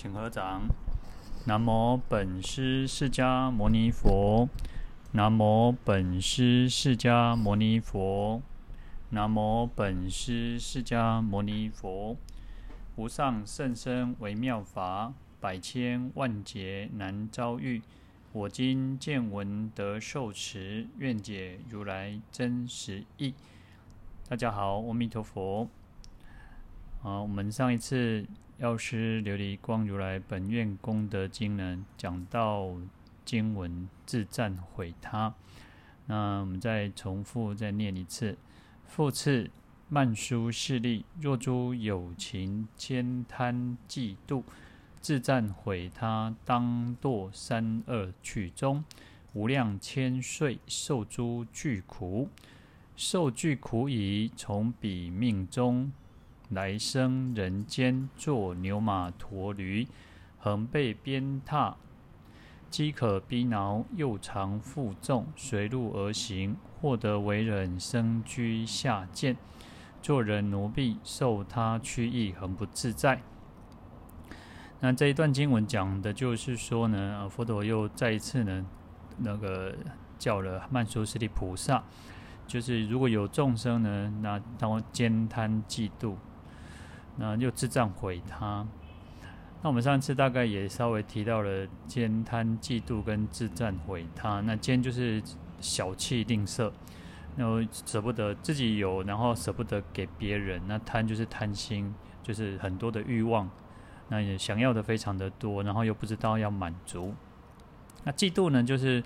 请合掌。南无本师释迦牟尼佛。南无本师释迦牟尼佛。南无本师释迦牟尼佛。无上甚深微妙法，百千万劫难遭遇。我今见闻得受持，愿解如来真实义。大家好，阿弥陀佛。好，我们上一次。药师琉璃光如来本愿功德经呢，讲到经文自赞毁他，那我们再重复再念一次。复次，慢书势力，若诸有情慳贪嫉妒，自赞毁他，当堕三恶趣中，无量千岁受诸剧苦，受具苦已，从彼命终。来生人间做牛马驼驴，横被鞭挞，饥渴逼恼，又常负重，随路而行，获得为人，生居下贱，做人奴婢，受他驱役，很不自在。那这一段经文讲的就是说呢，佛陀又再一次呢，那个叫了曼殊室利菩萨，就是如果有众生呢，那当兼贪嫉妒。那又自赞毁他。那我们上次大概也稍微提到了慳贪嫉妒跟自赞毁他。那慳就是小气吝啬，然后舍不得自己有，然后舍不得给别人。那贪就是贪心，就是很多的欲望，那也想要的非常的多，然后又不知道要满足。那嫉妒呢，就是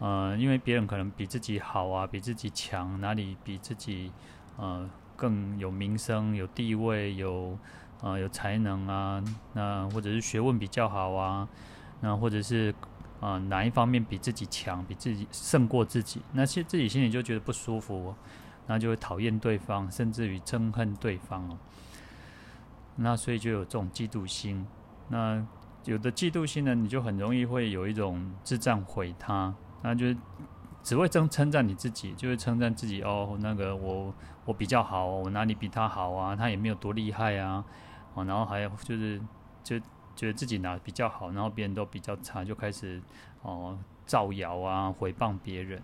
呃，因为别人可能比自己好啊，比自己强，哪里比自己呃。更有名声、有地位、有呃有才能啊，那或者是学问比较好啊，那或者是啊、哪一方面比自己强，比自己胜过自己，那些自己心里就觉得不舒服，那就会讨厌对方，甚至于憎恨对方哦。那所以就有这种嫉妒心。那有的嫉妒心呢，你就很容易会有一种自赞毁他，那就。只会称称赞你自己，就会称赞自己哦。那个我我比较好，我哪里比他好啊？他也没有多厉害啊。哦，然后还有就是就觉得自己哪比较好，然后别人都比较差，就开始哦造谣啊，诽谤别人。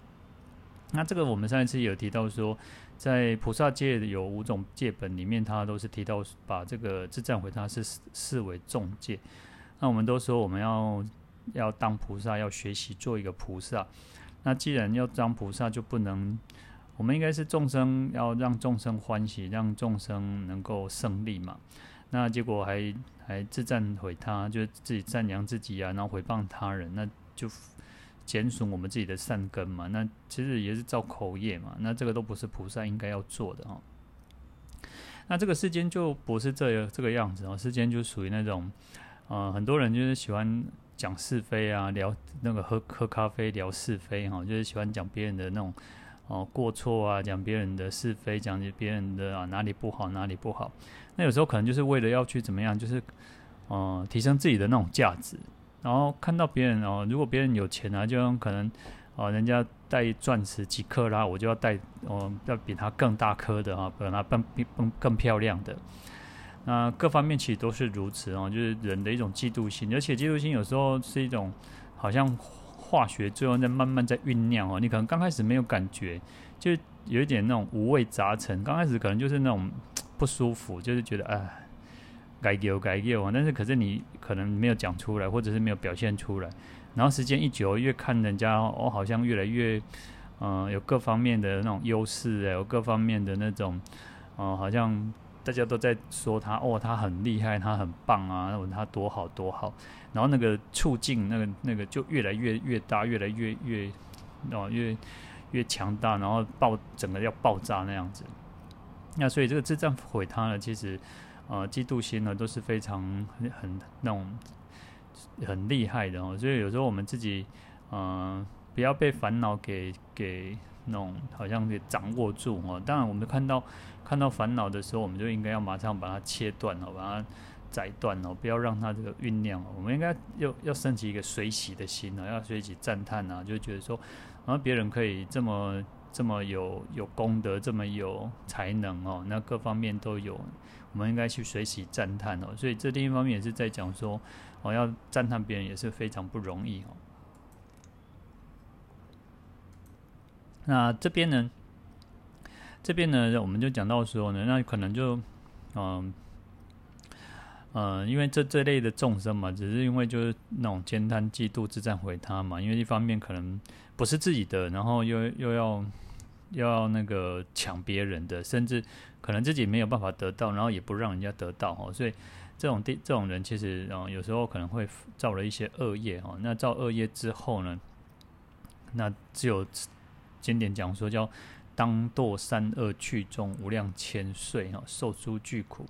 那这个我们上一次有提到说，在菩萨戒有五种戒本里面，他都是提到把这个自赞毁他是视为重戒。那我们都说我们要要当菩萨，要学习做一个菩萨。那既然要当菩萨，就不能，我们应该是众生，要让众生欢喜，让众生能够胜利嘛。那结果还还自赞毁他，就自己赞扬自己啊，然后诽谤他人，那就减损我们自己的善根嘛。那其实也是造口业嘛。那这个都不是菩萨应该要做的哈。那这个世间就不是这个这个样子哦，世间就属于那种，呃，很多人就是喜欢。讲是非啊，聊那个喝喝咖啡聊是非哈，就是喜欢讲别人的那种哦过错啊，讲别人的是非，讲别人的啊哪里不好哪里不好。那有时候可能就是为了要去怎么样，就是哦、呃、提升自己的那种价值。然后看到别人哦，如果别人有钱啊，就可能哦人家戴钻石几克拉，我就要戴哦要比他更大颗的哈，比他更更更漂亮的。那各方面其实都是如此哦，就是人的一种嫉妒心，而且嫉妒心有时候是一种好像化学作用在慢慢在酝酿哦。你可能刚开始没有感觉，就有一点那种五味杂陈。刚开始可能就是那种不舒服，就是觉得哎，该丢该丢啊。但是可是你可能没有讲出来，或者是没有表现出来。然后时间一久，越看人家哦，好像越来越嗯、有各方面的那种优势哎，有各方面的那种嗯、好像。大家都在说他哦，他很厉害，他很棒啊，他多好多好。然后那个促进，那个那个就越来越越大，越来越越哦越越强大，然后爆整个要爆炸那样子。那所以这个自赞毁他呢，其实呃嫉妒心呢都是非常很很那种很厉害的哦。所以有时候我们自己嗯、不要被烦恼给给。那种好像给掌握住哦，当然我们看到看到烦恼的时候，我们就应该要马上把它切断哦，把它斩断哦，不要让它这个酝酿。我们应该要要升起一个随喜的心呢，要随喜赞叹啊，就觉得说，然后别人可以这么这么有有功德，这么有才能哦，那各方面都有，我们应该去随喜赞叹哦。所以这另一方面也是在讲说，哦，要赞叹别人也是非常不容易哦。那这边呢，这边呢，我们就讲到说呢，那可能就，嗯。呃，因为这这类的众生嘛，只是因为就是那种慳贪嫉妒自赞毁他嘛。因为一方面可能不是自己的，然后又又要又要那个抢别人的，甚至可能自己没有办法得到，然后也不让人家得到哦。所以这种地这种人其实，呃，有时候可能会造了一些恶业哦。那造恶业之后呢，那只有经典讲说叫当堕三恶趣中无量千岁哦，受诸巨苦。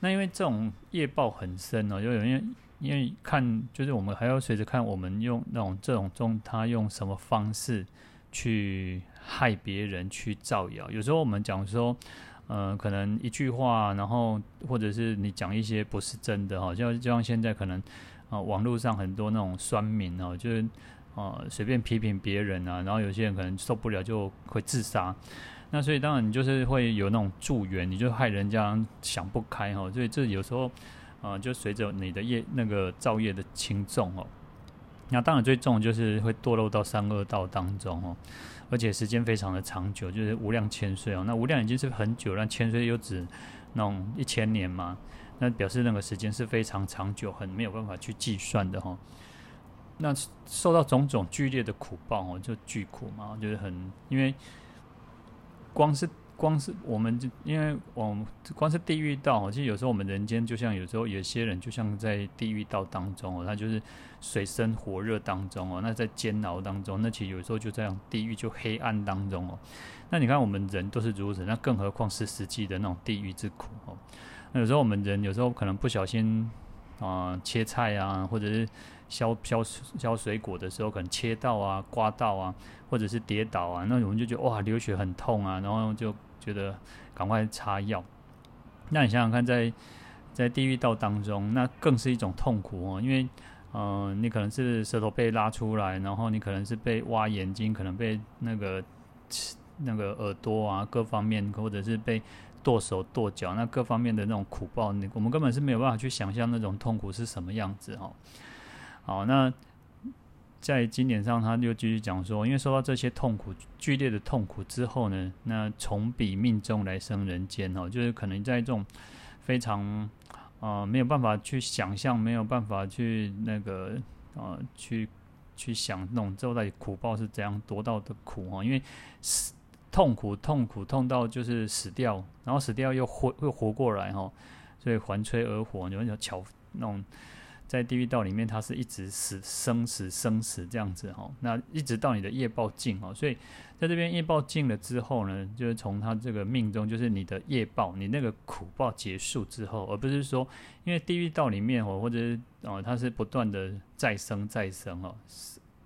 那因为这种业报很深哦，就因为因为看，就是我们还要随着看我们用那种这种中，他用什么方式去害别人去造谣。有时候我们讲说，呃，可能一句话，然后或者是你讲一些不是真的哈，就就像现在可能啊、呃，网络上很多那种酸民哦，就是、呃、随便批评别人啊，然后有些人可能受不了就会自杀。那所以当然你就是会有那种助缘，你就害人家想不开哈，所以这有时候，呃，就随着你的业那个造业的轻重哦。那当然最重就是会堕落到三恶道当中哦，而且时间非常的长久，就是无量千岁哦。那无量已经是很久，那千岁又指那种一千年嘛，那表示那个时间是非常长久，很没有办法去计算的哈。那受到种种剧烈的苦报哦，就巨苦嘛，就是很因为。光是光是我们就因为我们光是地狱道，其实有时候我们人间就像有时候有些人就像在地狱道当中哦，他就是水深火热当中哦，那在煎熬当中，那其实有时候就这样地狱就黑暗当中哦。那你看我们人都是如此，那更何况是实际的那种地狱之苦哦。那有时候我们人有时候可能不小心啊、切菜啊，或者是削削削水果的时候，可能切到啊、刮到啊。或者是跌倒啊，那我们就觉得哇，流血很痛啊，然后就觉得赶快擦药。那你想想看在，在地狱道当中，那更是一种痛苦哦，因为嗯、你可能是舌头被拉出来，然后你可能是被挖眼睛，可能被那个那个耳朵啊各方面，或者是被剁手剁脚，那各方面的那种苦报，你我们根本是没有办法去想象那种痛苦是什么样子哈。好，那。在经典上，他就继续讲说，因为受到这些痛苦、剧烈的痛苦之后呢，那从彼命中来生人间哦，就是可能在这种非常啊、呃、没有办法去想象、没有办法去那个啊、呃、去去想那种之后的苦报是怎样夺到的苦哦，因为死痛苦、痛苦痛到就是死掉，然后死掉又活又活过来哈，所以环吹而活，有点巧那种。在地狱道里面，它是一直死生死生死这样子哈，那一直到你的业报尽哦，所以在这边业报尽了之后呢，就是从他这个命中，就是你的业报，你那个苦报结束之后，而不是说，因为地狱道里面哦，或者是哦，它是不断的再生再生哦，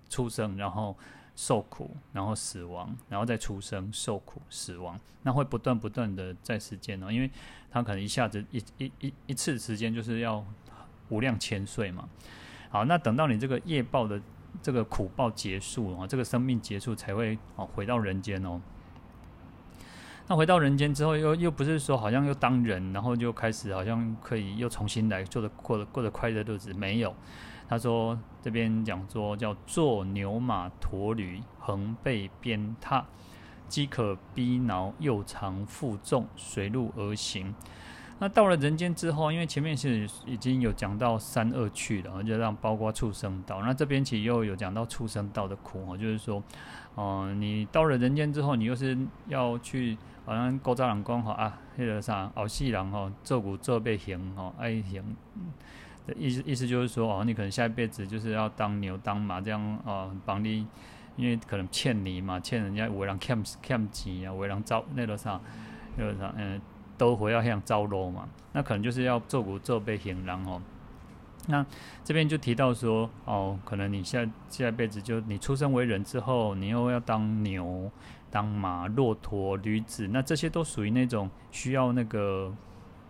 出生然后受苦，然后死亡，然后再出生受苦死亡，那会不断不断的在时间哦，因为它可能一下子一一一一次时间就是要。无量千岁嘛，好，那等到你这个业报的这个苦报结束啊，这个生命结束才会哦回到人间哦。那回到人间之后，又又不是说好像又当人，然后就开始好像可以又重新来做的过得过的快乐日子，没有。他说这边讲说叫做牛马驼驴横背鞭挞，饥渴逼恼又常负重随路而行。那到了人间之后，因为前面是已经有讲到三恶趣了，就让包括畜生道。那这边其实又有讲到畜生道的苦哦，就是说，哦、你到了人间之后，你又是要去，好像古早人讲吼啊，那个啥，后世人吼做牛做马行哈爱行的意思，意思就是说哦，你可能下一辈子就是要当牛当马这样哦，帮你，因为可能欠你嘛，欠人家有的人欠欠钱啊，有的人遭那个啥，那个啥，嗯。都回要像招罗嘛，那可能就是要做古做被行囊哦。那这边就提到说哦，可能你下下一辈子就你出生为人之后，你又要当牛、当马、骆驼、驴子，那这些都属于那种需要那个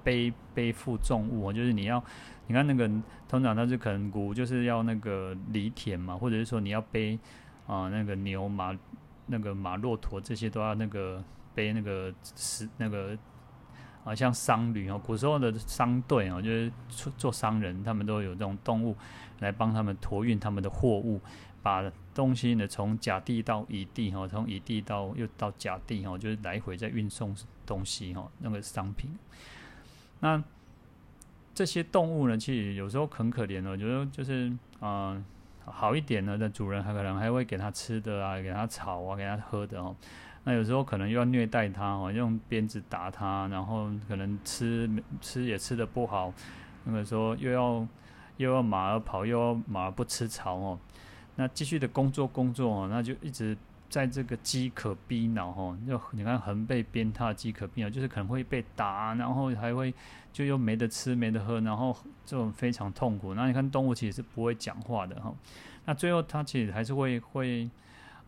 背背负重物哦，就是你要你看那个通常他是可能古就是要那个犁田嘛，或者是说你要背啊、那个牛马那个马骆驼这些都要那个背那个石那个。啊，像商旅哦，古时候的商队哦，就是做做商人，他们都有这种动物来帮他们托运他们的货物，把东西呢从甲地到乙地哈，从乙地到又到甲地哈，就是来回在运送东西哈，那个商品。那这些动物呢，其实有时候很可怜哦，我觉得就是啊。好一点呢，的主人还可能还会给它吃的啊，给它草啊，给它喝的哦。那有时候可能又要虐待它哦，用鞭子打它，然后可能吃吃也吃得不好。那个时候又要又要马儿跑，又要马儿不吃草哦。那继续的工作工作哦，那就一直在这个饥渴逼恼哦。就你看横被鞭挞，饥渴逼恼，就是可能会被打，然后还会就又没得吃没得喝，然后这种非常痛苦。那你看动物其实是不会讲话的哈。那最后，它其实还是会会，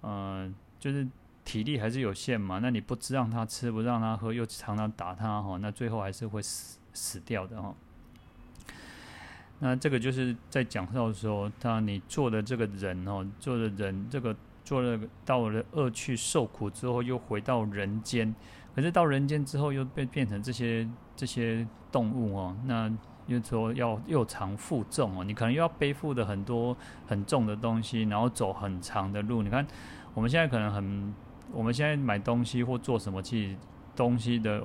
呃，就是体力还是有限嘛。那你不知让他吃，不让他喝，又常常打他哈，那最后还是会死死掉的哈。那这个就是在讲到说，当你做的这个人哦，做的人这个做了到了恶趣受苦之后，又回到人间，可是到人间之后又被变成这些这些动物哦，那。又说要又长负重哦，你可能又要背负的很多很重的东西，然后走很长的路。你看我们现在可能很，我们现在买东西或做什么，其实东西的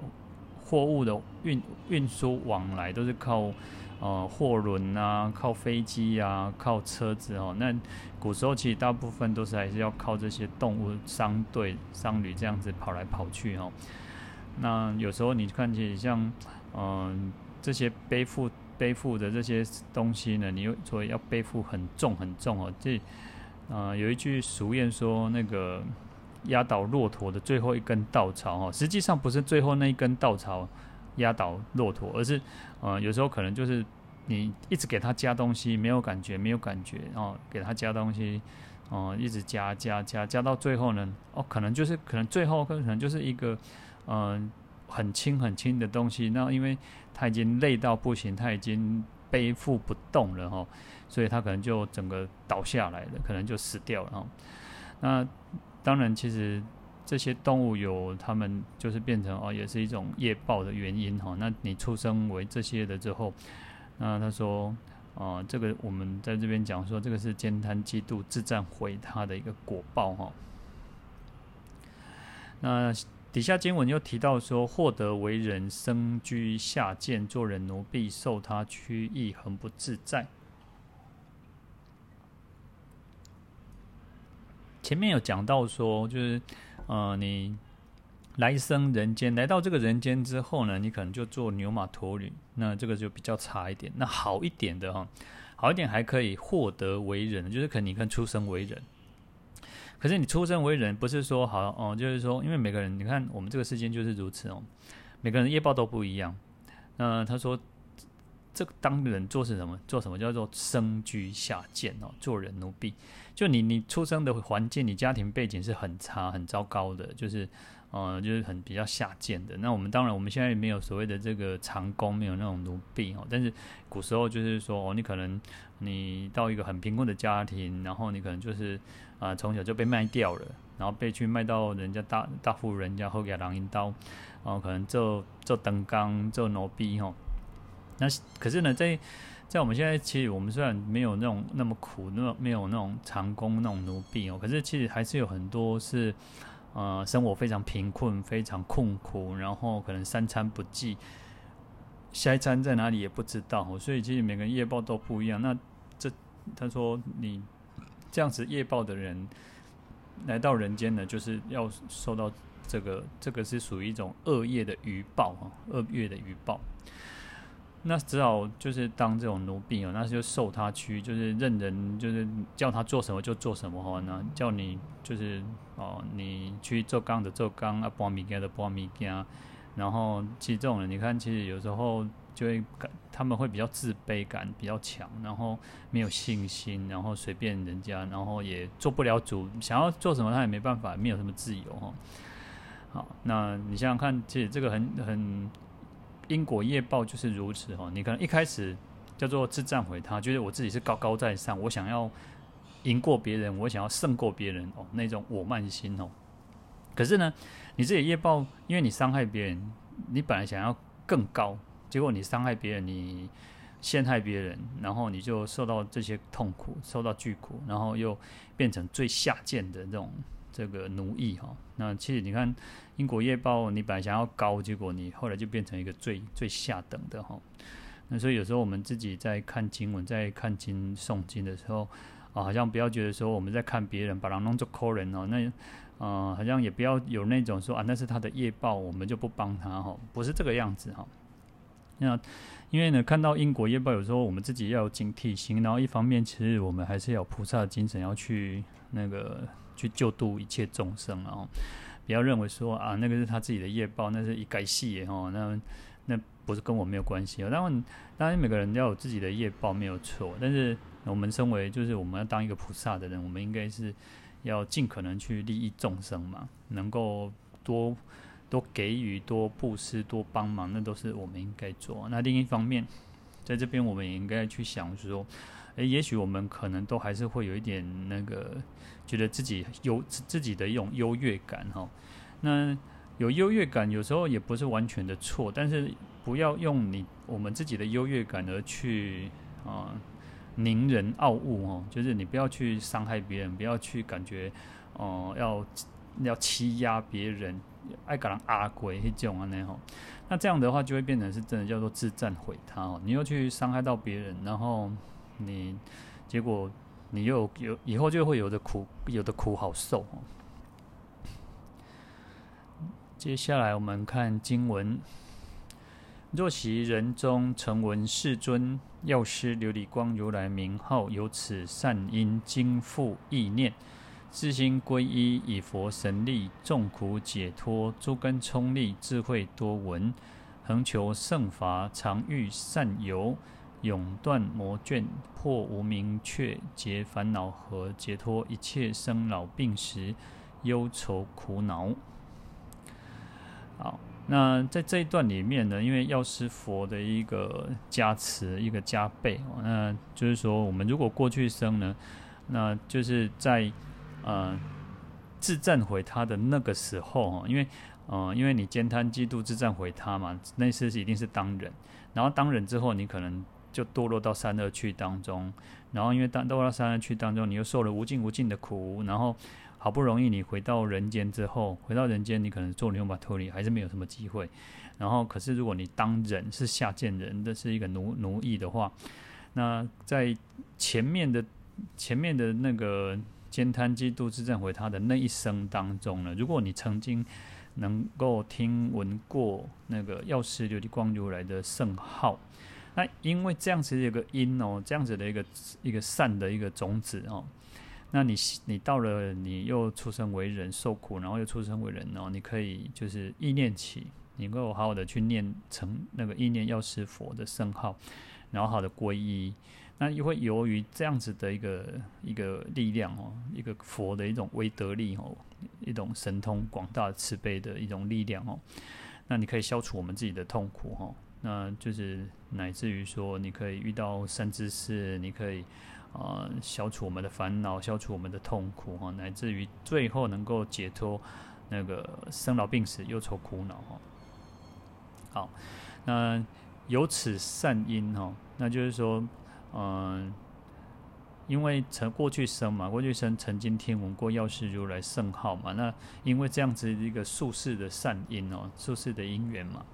货物的运运输往来都是靠呃货轮啊，靠飞机啊，靠车子哦。那古时候其实大部分都是还是要靠这些动物商队、商旅这样子跑来跑去哦。那有时候你看起像嗯。这些背负背负的这些东西呢，你又所以要背负很重很重哦。这啊、有一句俗谚说，那个压倒骆驼的最后一根稻草哈，实际上不是最后那一根稻草压倒骆驼，而是呃有时候可能就是你一直给他加东西，没有感觉，没有感觉哦，给他加东西哦、一直加加加加到最后呢，哦可能就是可能最后可能就是一个嗯。很轻很轻的东西，那因为他已经累到不行，他已经背负不动了哈，所以他可能就整个倒下来了，可能就死掉了哈。那当然，其实这些动物有他们就是变成哦，也是一种业报的原因哈。那你出生为这些的之后，那他说啊，这个我们在这边讲说，这个是慳贪嫉妒自赞毁他的一个果报哈。那。底下经文又提到说，获得为人，生居下贱，做人奴婢，受他驱役，恒不自在。前面有讲到说，就是呃，你来生人间，来到这个人间之后呢，你可能就做牛马驼驴，那这个就比较差一点。那好一点的哈，好一点还可以获得为人，就是可能你看出生为人。可是你出生为人，不是说好哦，就是说，因为每个人，你看我们这个世间就是如此哦，每个人业报都不一样。那他说，这个当人做是什么？做什么叫做生居下贱哦，做人奴婢。就你你出生的环境，你家庭背景是很差、很糟糕的，就是。呃，就是很比较下贱的。那我们当然，我们现在没有所谓的这个长工，没有那种奴婢哦。但是古时候就是说，哦，你可能你到一个很贫困的家庭，然后你可能就是啊，呃，从小就被卖掉了，然后被去卖到人家大大户人家后给狼引刀，然后可能做做灯缸做奴婢哦。那可是呢，在在我们现在，其实我们虽然没有那种那么苦，那没有那种长工那种奴婢哦，可是其实还是有很多是。呃，生活非常贫困，非常困苦，然后可能三餐不继，下一餐在哪里也不知道，所以其实每个人业报都不一样。那这他说你这样子业报的人来到人间呢，就是要受到这个，这个是属于一种恶业的余报啊，恶业的余报。那只好就是当这种奴婢哦，那就受他驱，就是任人就是叫他做什么就做什么哈。那叫你就是哦，你去做钢的做钢，啊搬物件的搬物件。然后其实这种人，你看，其实有时候就会感他们会比较自卑感比较强，然后没有信心，然后随便人家，然后也做不了主，想要做什么他也没办法，没有什么自由哈。好，那你想想看，其实这个很很。因果业报就是如此哦，你可能一开始叫做自赞毁他，觉得我自己是高高在上，我想要赢过别人，我想要胜过别人哦，那种我慢心哦。可是呢，你自己业报，因为你伤害别人，你本来想要更高，结果你伤害别人，你陷害别人，然后你就受到这些痛苦，受到巨苦，然后又变成最下贱的这种这个奴役哈。那其实你看英国业报，你本来想要高，结果你后来就变成一个最最下等的哈。那所以有时候我们自己在看经文，在看经诵经的时候啊，好像不要觉得说我们在看别人把人弄做抠人哦，那。呃，好像也不要有那种说啊，那是他的业报，我们就不帮他哈，不是这个样子哈。那因为呢，看到英国业报，有时候我们自己要有警惕心，然后一方面，其实我们还是要有菩萨的精神，要去那个去救度一切众生啊。不要认为说啊，那个是他自己的业报，那是一该戏哦，那那不是跟我没有关系哦。当然，当然每个人要有自己的业报没有错，但是我们身为就是我们要当一个菩萨的人，我们应该是。要尽可能去利益众生嘛，能够多多给予、多布施、多帮忙，那都是我们应该做。那另一方面，在这边我们也应该去想说，诶，也许我们可能都还是会有一点那个，觉得自己有自己的一种优越感哈。那有优越感，有时候也不是完全的错，但是不要用你我们自己的优越感而去啊。呃宁人傲物哦，就是你不要去伤害别人，不要去感觉哦、要要欺压别人，爱搞人阿鬼这种啊那吼，那这样的话就会变成是真的叫做自赞毁他哦。你又去伤害到别人，然后你结果你又有以后就会有的苦，有的苦好受。接下来我们看经文。若昔人中成闻世尊药师琉璃光如来名号，有此善因，经复忆念，自心皈依，以佛神力，众苦解脱，诸根聪利，智慧多闻，恒求圣法，常遇善游，永断魔眷，破无明却，解烦恼和，解脱一切生老病死，忧愁苦恼。好。那在这一段里面呢，因为药师佛的一个加持，一个加倍，那就是说，我们如果过去生呢，那就是在呃自赞毁他的那个时候哈，因为呃因为你慳贪嫉妒自赞毁他嘛，那次是一定是当人，然后当人之后，你可能就堕落到三恶趣当中，然后因为当堕落到三恶趣当中，你又受了无尽无尽的苦，然后。好不容易你回到人间之后，回到人间，你可能做牛马脱离还是没有什么机会。然后，可是如果你当人是下贱人，这是一个奴奴役的话，那在前面的前面的那个慳贪嫉妒自赞毁他的那一生当中呢，如果你曾经能够听闻过那个药师琉璃光如来的圣号，那因为这样子的一个因哦，这样子的一个一个善的一个种子哦。那你你到了，你又出生为人受苦，然后又出生为人哦，你可以就是意念起，你能够好好的去念成那个意念药师佛的圣号，然后好的皈依，那又会由于这样子的一个一个力量哦，一个佛的一种威德力哦，一种神通广大慈悲的一种力量哦，那你可以消除我们自己的痛苦哈，那就是乃至于说你可以遇到善知识，你可以。啊，消除我们的烦恼，消除我们的痛苦哈，乃至于最后能够解脱那个生老病死、忧愁苦恼哈。好，那由此善因哈，那就是说，嗯，因为曾过去生嘛，过去生曾经听闻过药师如来圣号嘛，那因为这样子一个宿世的善因哦，宿世的因缘嘛，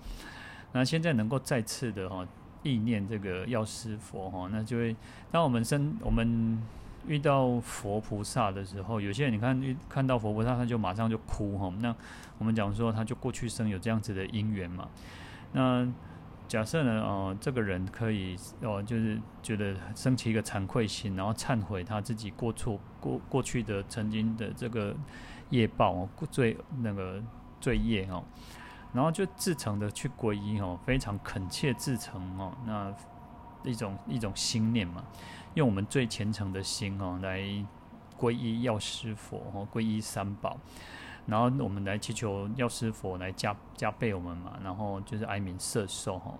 那现在能够再次的哈。意念这个药师佛哈，那就会当我们生我们遇到佛菩萨的时候，有些人你看遇看到佛菩萨，他就马上就哭哈。那我们讲说，他就过去生有这样子的因缘嘛。那假设呢，哦，这个人可以哦，就是觉得升起一个惭愧心，然后忏悔他自己过错过过去的曾经的这个业报哦，罪那个罪业哦。然后就至诚的去皈依哦，非常恳切至诚哦，那一种一种心念嘛，用我们最虔诚的心哦来皈依药师佛哦，皈依三宝，然后我们来祈求药师佛来加加倍我们嘛，然后就是哀悯色受哈，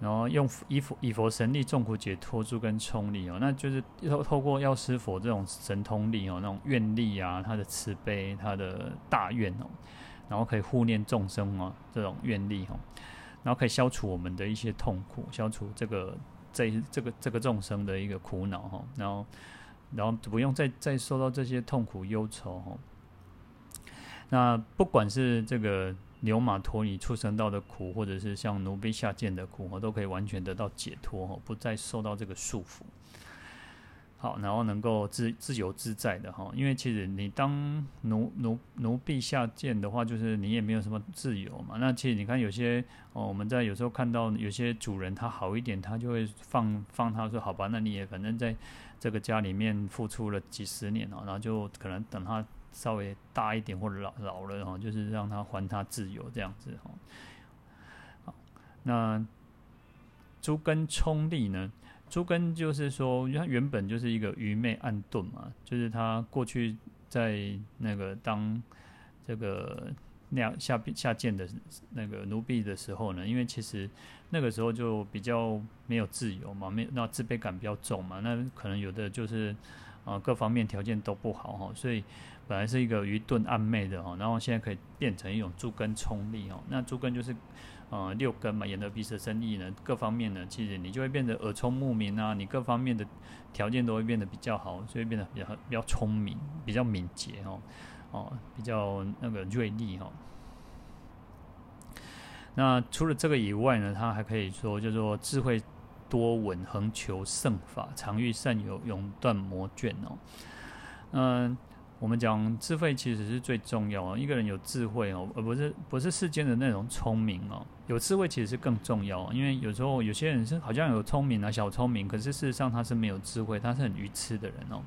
然后用以佛以佛神力众苦解脱诸根聪利哦，那就是透透过药师佛这种神通力哦，那种愿力啊，他的慈悲，他的大愿哦。然后可以护念众生哦，这种愿力哦，然后可以消除我们的一些痛苦，消除这个这这个这个众生的一个苦恼哈，然后然后不用再再受到这些痛苦忧愁哈。那不管是这个牛马驮鲤畜生道的苦，或者是像奴婢下贱的苦，我都可以完全得到解脱哈，不再受到这个束缚。好，然后能够自自由自在的哈，因为其实你当奴奴奴婢下贱的话，就是你也没有什么自由嘛。那其实你看有些哦，我们在有时候看到有些主人他好一点，他就会放放他说好吧，那你也反正在这个家里面付出了几十年了，然后就可能等他稍微大一点或者老老了哈，就是让他还他自由这样子哈。好，那诸根冲力呢？诸根就是说，他原本就是一个愚昧暗钝嘛，就是他过去在那个当这个那样下下贱的那个奴婢的时候呢，因为其实那个时候就比较没有自由嘛，没有那自卑感比较重嘛，那可能有的就是啊、各方面条件都不好哈，所以本来是一个愚钝暗昧的哈，然后现在可以变成一种诸根冲利哦，那诸根就是。呃，六根嘛，眼、耳、鼻、舌、身、意呢，各方面呢，其实你就会变得耳聪目明啊，你各方面的条件都会变得比较好，所以变得比较比较聪明，比较敏捷哦，哦，比较那个锐利、哦。那除了这个以外呢，他还可以说叫做智慧多闻，恒求圣法，常遇善友，永断魔眷哦。嗯。我们讲智慧其实是最重要啊！一个人有智慧哦，而不是不是世间的那种聪明哦。有智慧其实是更重要，因为有时候有些人是好像有聪明啊，小聪明，可是事实上他是没有智慧，他是很愚痴的人哦。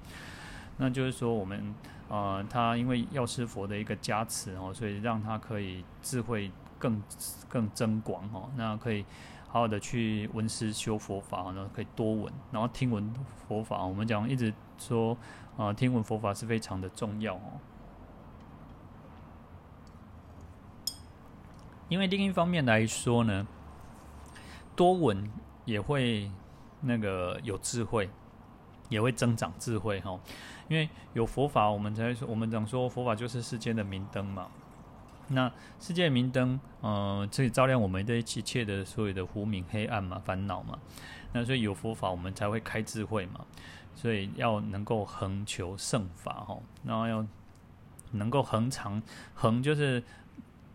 那就是说，我们呃，他因为药师佛的一个加持哦，所以让他可以智慧更更增广哦，那可以好好的去闻思修佛法，然后可以多闻，然后听闻佛法。我们讲一直说。啊，听闻佛法是非常的重要哦。因为另一方面来说呢，多闻也会那个有智慧，也会增长智慧哈。因为有佛法，我们才说，我们讲说佛法就是世间的明灯嘛。那世界明灯，呃，可以照亮我们的一切的所有的无明黑暗嘛，烦恼嘛。那所以有佛法，我们才会开智慧嘛。所以要能够恒求圣法哈，然后要能够恒常，恒就是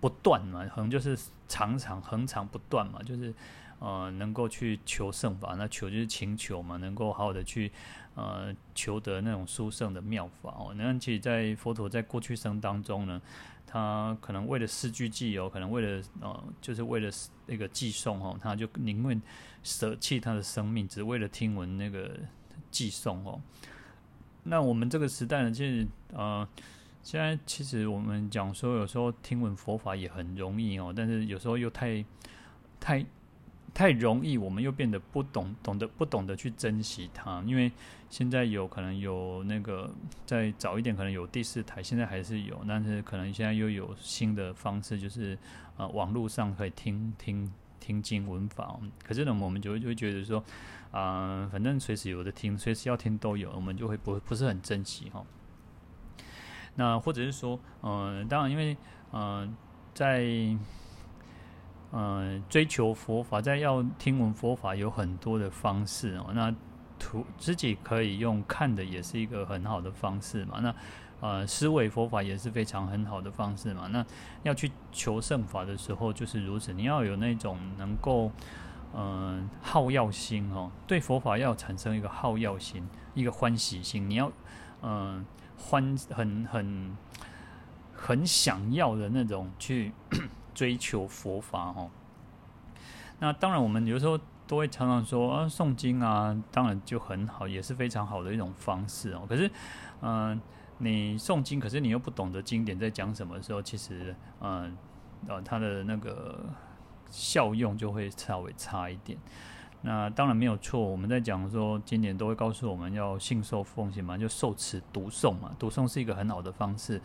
不断嘛，恒就是常常恒常不断嘛，就是呃能够去求圣法，那求就是请求嘛，能够好好的去呃求得那种殊胜的妙法哦。那其实，在佛陀在过去生当中呢，他可能为了四句偈哦，可能为了呃就是为了那个寄送哦，他就宁愿舍弃他的生命，只为了听闻那个。寄送哦，那我们这个时代呢，其实呃，现在其实我们讲说，有时候听闻佛法也很容易哦，但是有时候又太太太容易，我们又变得不懂懂得不懂得去珍惜它，因为现在有可能有那个再早一点，可能有第四台，现在还是有，但是可能现在又有新的方式，就是呃，网络上可以听听听经闻法，可是呢，我们就会就会觉得说。啊、反正随时有的听，随时要听都有，我们就会不不是很珍惜哈。那或者是说，嗯、当然因为嗯、在嗯、呃、追求佛法，在要听闻佛法有很多的方式哦。那图自己可以用看的，也是一个很好的方式嘛。那呃，思维佛法也是非常很好的方式嘛。那要去求圣法的时候，就是如此，你要有那种能够。嗯，好药心哦，对佛法要产生一个好药心，一个欢喜心。你要嗯欢很很很想要的那种去 追求佛法哦。那当然，我们有时候都会常常说啊，诵经啊，当然就很好，也是非常好的一种方式哦。可是，嗯，你诵经，可是你又不懂得经典在讲什么时候，其实嗯呃，他的那个。效用就会稍微差一点，那当然没有错。我们在讲说，经典都会告诉我们要信受奉行嘛，就受持读诵嘛，读诵是一个很好的方式。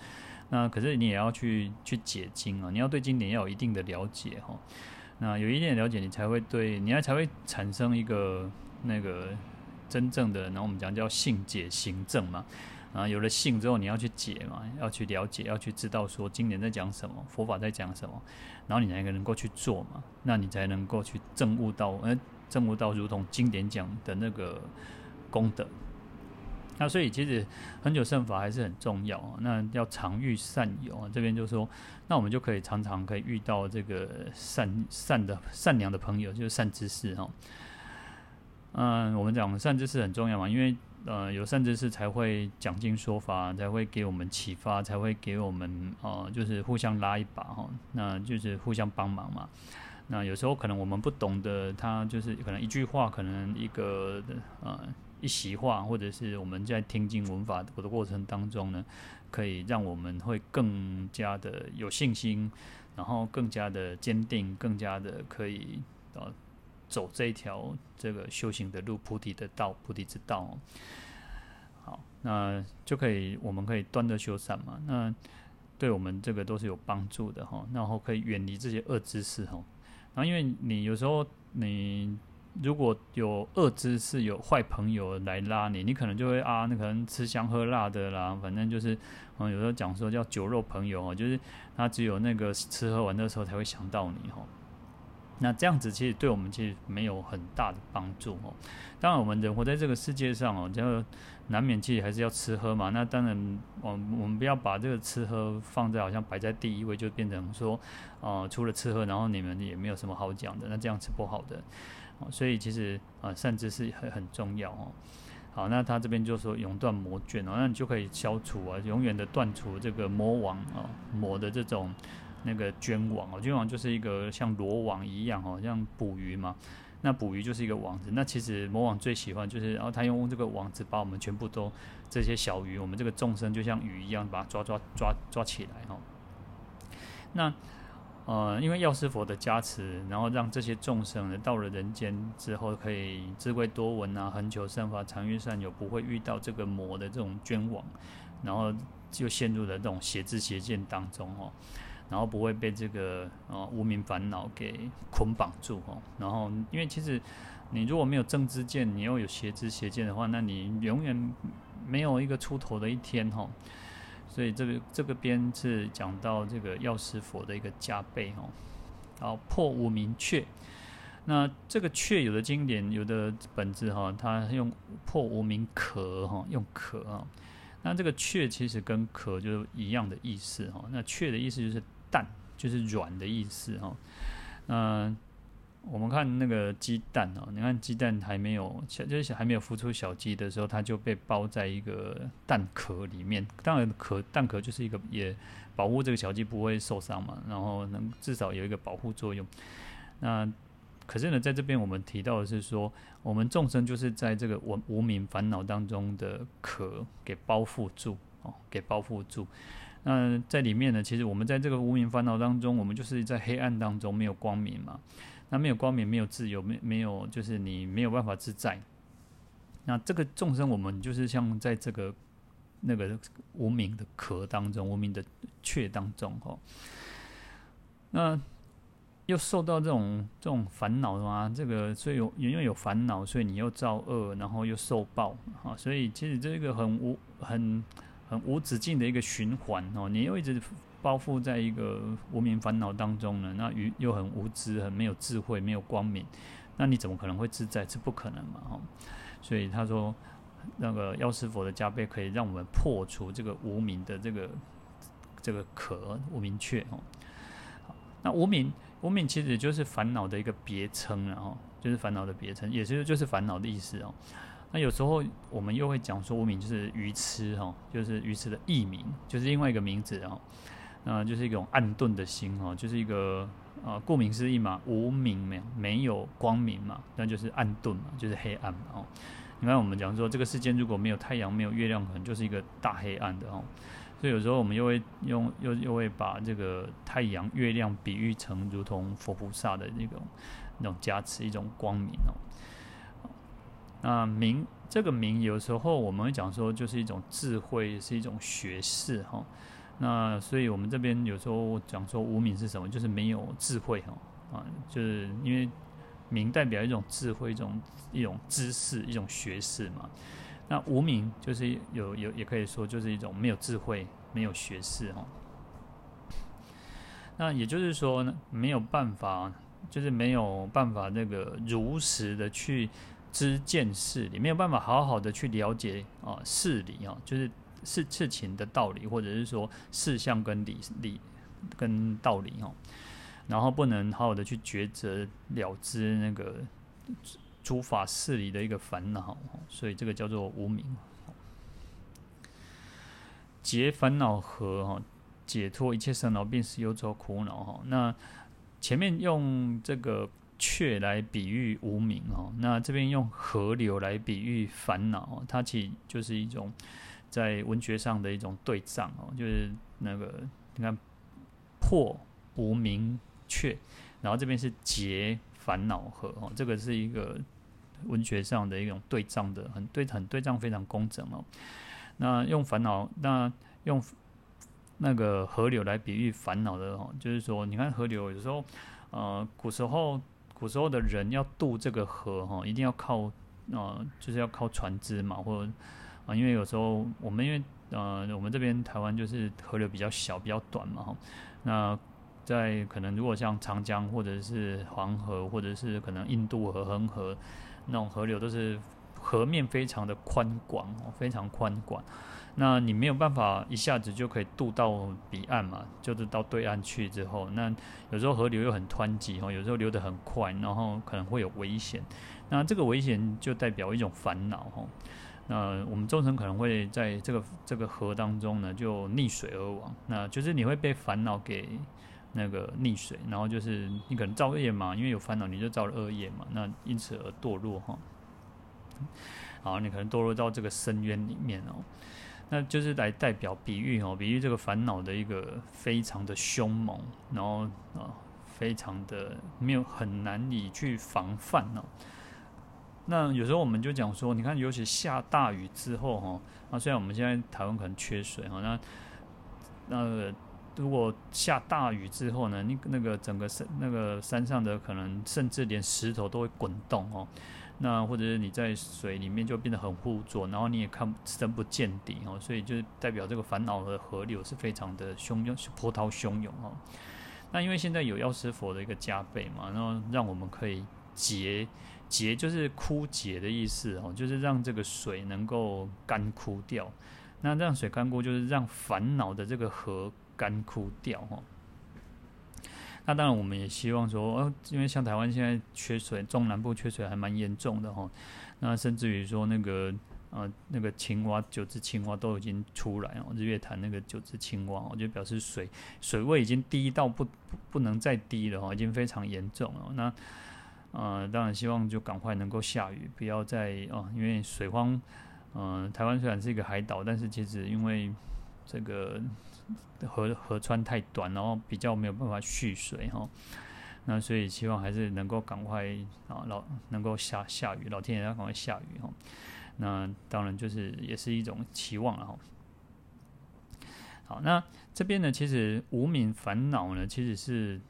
那可是你也要去去解经啊，你要对经典要有一定的了解哈。那有一定的了解，你才会对，你要才会产生一个那个真正的，然后我们讲叫信解行证嘛。啊，有了信之后，你要去解嘛，要去了解，要去知道说经典在讲什么，佛法在讲什么，然后你才能够去做嘛，那你才能够去证悟到，呃，证悟到如同经典讲的那个功德。那所以其实恒久胜法还是很重要啊。那要常遇善友啊，这边就说，那我们就可以常常可以遇到这个善善的善良的朋友，就是善知识哈。嗯，我们讲善知识很重要嘛，因为。呃，有善知识才会讲经说法，才会给我们启发，才会给我们呃，就是互相拉一把哈，那就是互相帮忙嘛。那有时候可能我们不懂的，他就是可能一句话，可能一个呃一席话，或者是我们在听经闻法的过程当中呢，可以让我们会更加的有信心，然后更加的坚定，更加的可以呃。走这一条这个修行的路，菩提的道，菩提之道。好，那就可以，我们可以断恶修善嘛。那对我们这个都是有帮助的哈。然后可以远离这些恶知识哈。然后因为你有时候你如果有恶知识，有坏朋友来拉你，你可能就会啊，那可能吃香喝辣的啦，反正就是嗯，有时候讲说叫酒肉朋友哦，就是他只有那个吃喝玩乐的时候才会想到你哈。那这样子其实对我们其实没有很大的帮助哦。当然，我们人活在这个世界上哦，就难免其实还是要吃喝嘛。那当然，我我们不要把这个吃喝放在好像摆在第一位，就变成说，呃，除了吃喝，然后你们也没有什么好讲的。那这样是不好的。所以其实啊，善知识很很重要哦。好，那他这边就说永断魔卷哦，那你就可以消除啊，永远的断除这个魔王啊，魔的这种。那个绢网哦，绢网就是一个像罗网一样哦，像捕鱼嘛。那捕鱼就是一个网子。那其实魔王最喜欢就是，然后他用这个网子把我们全部都这些小鱼，我们这个众生就像鱼一样，把它抓抓抓抓起来哈。那呃，因为药师佛的加持，然后让这些众生呢到了人间之后，可以智慧多闻啊，恒久胜法，常遇善友，不会遇到这个魔的这种绢网，然后就陷入了这种邪知邪见当中哦。然后不会被这个呃无名烦恼给捆绑住哦。然后因为其实你如果没有正知见，你又有邪知邪见的话，那你永远没有一个出头的一天哈。所以这个这个边是讲到这个药师佛的一个加倍哦。好，破无明却。那这个却有的经典有的本子哈，它用破无名壳哈，用壳啊。那这个却其实跟壳就一样的意思哈。那却的意思就是。蛋就是软的意思哈，嗯，我们看那个鸡蛋哦，你看鸡蛋还没有小，就是还没有孵出小鸡的时候，它就被包在一个蛋壳里面。当然壳蛋壳就是一个也保护这个小鸡不会受伤嘛，然后能至少有一个保护作用。那可是呢，在这边我们提到的是说，我们众生就是在这个无无明烦恼当中的壳给包覆住哦，给包覆住。那在里面呢，其实我们在这个无明烦恼当中，我们就是在黑暗当中没有光明嘛。那没有光明，没有自由，没没有就是你没有办法自在。那这个众生，我们就是像在这个那个无明的壳当中，无明的雀当中哈。那又受到这种这种烦恼的话，这个所以有因为有烦恼，所以你又造恶，然后又受报啊。所以其实这个很无很。很无止境的一个循环哦，你又一直包覆在一个无明烦恼当中呢，那又又很无知，很没有智慧，没有光明，那你怎么可能会自在？这不可能嘛，哈！所以他说，那个药师佛的加被可以让我们破除这个无明的这个这个壳，无明却哦。那无明无明其实就是烦恼的一个别称，然后就是烦恼的别称，也是就是烦恼的意思哦。那有时候我们又会讲说无明就是愚痴哈，就是愚痴的异名，就是另外一个名字哦。那就是一种暗钝的心哦，就是一个呃，顾名思义嘛，无明没没有光明嘛，那就是暗钝嘛，就是黑暗嘛哦。你看我们讲说这个世间如果没有太阳没有月亮，可能就是一个大黑暗的哦。所以有时候我们又会用又又会把这个太阳月亮比喻成如同佛菩萨的那种那种加持一种光明哦。那明这个明，有时候我们会讲说，就是一种智慧，是一种学识哈。那所以我们这边有时候讲说无明是什么，就是没有智慧哈啊，就是因为明代表一种智慧，一种一种知识，一种学识嘛。那无名就是有有也可以说就是一种没有智慧、没有学识哈。那也就是说呢，没有办法，就是没有办法那个如实的去知见事理，没有办法好好的去了解啊事理啊，就是事事情的道理，或者是说事项跟理理跟道理哈，然后不能好好的去抉择了知那个诸法事理的一个烦恼，所以这个叫做无明，结烦恼和哈。解脱一切生老病死忧愁苦恼哈，那前面用这个雀来比喻无明哦，那这边用河流来比喻烦恼，它其实就是一种在文学上的一种对仗哦，就是那个你看破无明雀，然后这边是结烦恼河哦，这个是一个文学上的一种对仗的很对很对仗非常工整哦。那用烦恼，那用。那个河流来比喻烦恼的哦，就是说，你看河流有时候，呃，古时候古时候的人要渡这个河哈，一定要靠呃，就是要靠船只嘛，或者啊，因为有时候我们因为呃，我们这边台湾就是河流比较小，比较短嘛哈。那在可能如果像长江或者是黄河，或者是可能印度河、恒河那种河流，都是河面非常的宽广哦，非常宽广。那你没有办法一下子就可以渡到彼岸嘛，就是到对岸去之后，那有时候河流又很湍急哦，有时候流得很快，然后可能会有危险。那这个危险就代表一种烦恼哦。那我们众生可能会在这个这个河当中呢，就溺水而亡。那就是你会被烦恼给那个溺水，然后就是你可能造业嘛，因为有烦恼你就造了恶业嘛，那因此而堕落哈。好，你可能堕落到这个深渊里面哦。那就是来代表比喻哦，比喻这个烦恼的一个非常的凶猛，然后啊，非常的没有很难以去防范哦。那有时候我们就讲说，你看，尤其下大雨之后哈，啊，虽然我们现在台湾可能缺水哈，那那个如果下大雨之后呢，你那个整个山那个山上的可能甚至连石头都会滚动哦。那或者是你在水里面就变得很污浊，然后你也看深不见底哦，所以就代表这个烦恼的河流是非常的汹涌，波涛汹涌哦。那因为现在有药师佛的一个加被嘛，然后让我们可以结结就是枯竭的意思哦，就是让这个水能够干枯掉。那让水干枯就是让烦恼的这个河干枯掉哈。那当然，我们也希望说，哦，因为像台湾现在缺水，中南部缺水还蛮严重的哈。那甚至于说，那个呃，那个青蛙，九只青蛙都已经出来哦。日月潭那个九只青蛙，我就表示水水位已经低到不不，能再低了哈，已经非常严重了。那呃，当然希望就赶快能够下雨，不要再哦，因为水荒。嗯、台湾虽然是一个海岛，但是其实因为这个。河河川太短，然后比较没有办法蓄水哈，那所以希望还是能够赶快啊老能够下下雨，老天爷要赶快下雨哈。那当然就是也是一种期望了哈。好，那这边呢，其实无名烦恼呢，其实是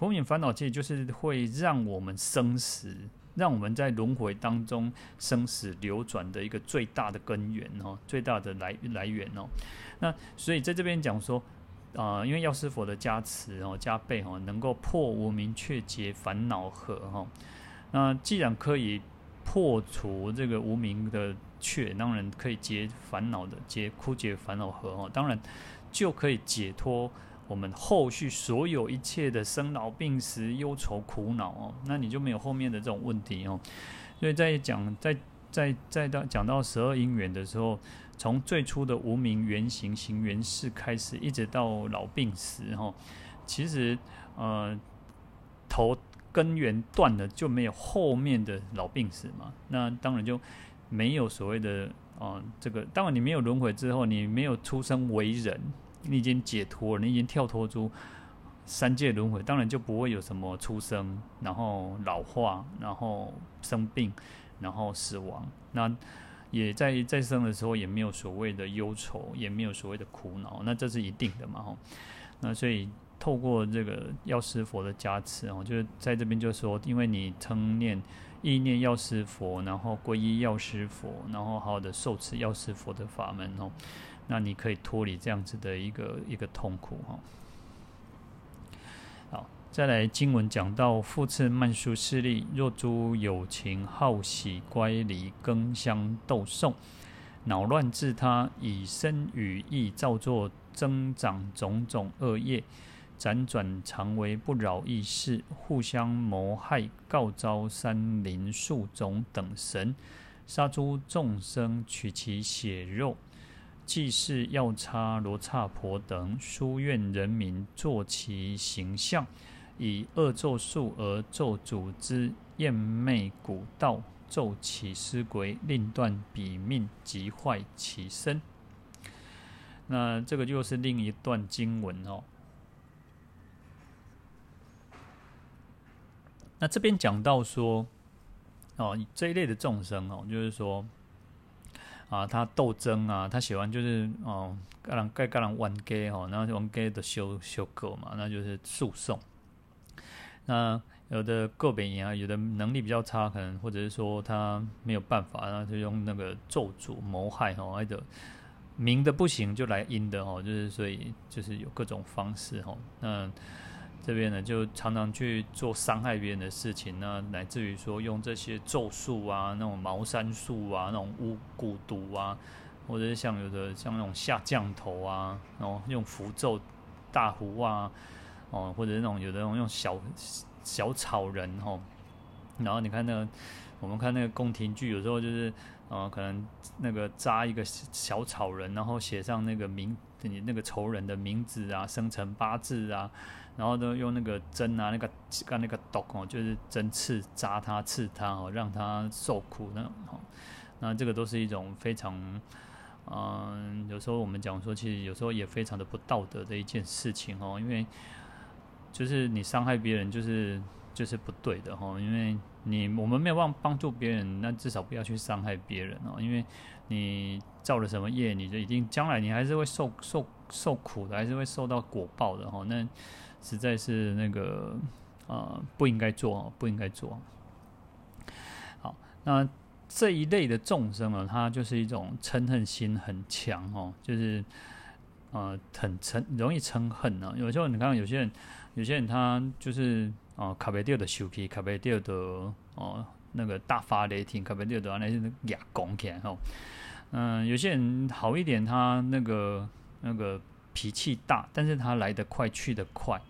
无名烦恼，其实就是会让我们生死。让我们在轮回当中生死流转的一个最大的根源哦，最大的来来源哦。那所以在这边讲说，啊、因为药师佛的加持哦，加被哦，能够破无明却结烦恼河哈。那既然可以破除这个无明的却，当然可以结烦恼的结枯结烦恼河哈，当然就可以解脱。我们后续所有一切的生老病死、忧愁苦恼哦，那你就没有后面的这种问题哦。所以在讲在在在到讲到十二因缘的时候，从最初的无名原型行缘识开始，一直到老病死哈，其实呃头根源断了，就没有后面的老病死嘛。那当然就没有所谓的啊、这个，当然你没有轮回之后，你没有出生为人。你已经解脱了，你已经跳脱出三界轮回，当然就不会有什么出生，然后老化，然后生病，然后死亡。那也在在生的时候也没有所谓的忧愁，也没有所谓的苦恼，那这是一定的嘛？吼。那所以透过这个药师佛的加持哦，就是在这边就说，因为你称念意念药师佛，然后皈依药师佛，然后好好的受持药师佛的法门哦，那你可以脱离这样子的一个一个痛苦哈。好，再来经文讲到复次曼殊室利，若诸有情好喜乖离更相斗讼，恼乱自他，以身语意造作增长种种恶业。辗转常为不饶益事，互相谋害，告召山林树种等神，杀诸众生，取其血肉，祭祀药叉罗刹婆等，书院人民作其形象，以恶咒术而咒诅之厌魅蛊道，咒其尸鬼，令断彼命，及坏其身。那这个就是另一段经文哦。那这边讲到说，哦，这一类的众生哦，就是说，啊，他斗争啊，他喜欢就是哦，各人各各人冤家哦，然后冤家的修修狗嘛，那就是诉讼。那有的个别啊，有的能力比较差，可能或者是说他没有办法，然后就用那个咒诅谋害哦，或者明的不行就来阴的哦，就是所以就是有各种方式哦，那。这边呢，就常常去做伤害别人的事情，那乃至于说用这些咒术啊，那种茅山术啊，那种巫蛊毒啊，或者是像有的像那种下降头啊，然后用符咒大胡啊，哦，或者那种有的那种用小小草人哦，然后你看那个，我们看那个宫廷剧，有时候就是，呃，可能那个扎一个小草人，然后写上那个名，你那个仇人的名字啊，生辰八字啊。然后呢，用那个针啊，那个干那个毒哦，就是针刺扎他、刺他哦，让他受苦那种哦。那这个都是一种非常，嗯，有时候我们讲说，其实有时候也非常的不道德的一件事情哦。因为就是你伤害别人，就是就是不对的哈。因为你我们没有办法帮助别人，那至少不要去伤害别人哦。因为你造了什么业，你就一定将来你还是会受受受苦的，还是会受到果报的哈。那实在是那个啊、呃，不应该做，不应该做。好，那这一类的众生啊，他就是一种嗔恨心很强哦，就是呃很嗔，容易嗔恨啊。有时候你看，有些人，有些人他就是啊，卡贝蒂的修皮，卡贝蒂的哦，那个大发雷霆，卡贝蒂的那些牙拱起来哦。嗯、有些人好一点，他那个那个脾气大，但是他来得快，去得快。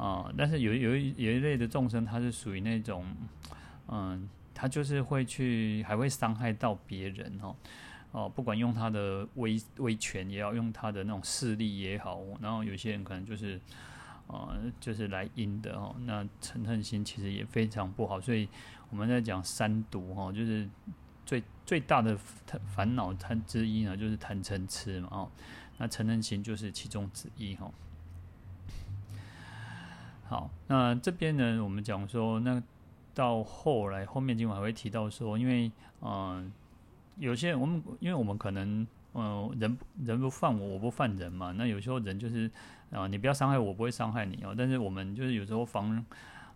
啊、但是有有一有一类的众生，他是属于那种，嗯，他就是会去，还会伤害到别人哦，哦、不管用他的威威权也好，用他的那种势力也好，然后有些人可能就是，呃，就是来阴的哦，那嗔恨心其实也非常不好，所以我们在讲三毒哈，就是最最大的烦恼贪之一呢，就是贪嗔痴嘛哦，那嗔恨心就是其中之一哈。好，那这边呢，我们讲说，那到后来后面今晚还会提到说，因为嗯、呃，有些我们因为我们可能嗯、呃，人人不犯我，我不犯人嘛。那有时候人就是啊、你不要伤害我，我不会伤害你哦。但是我们就是有时候防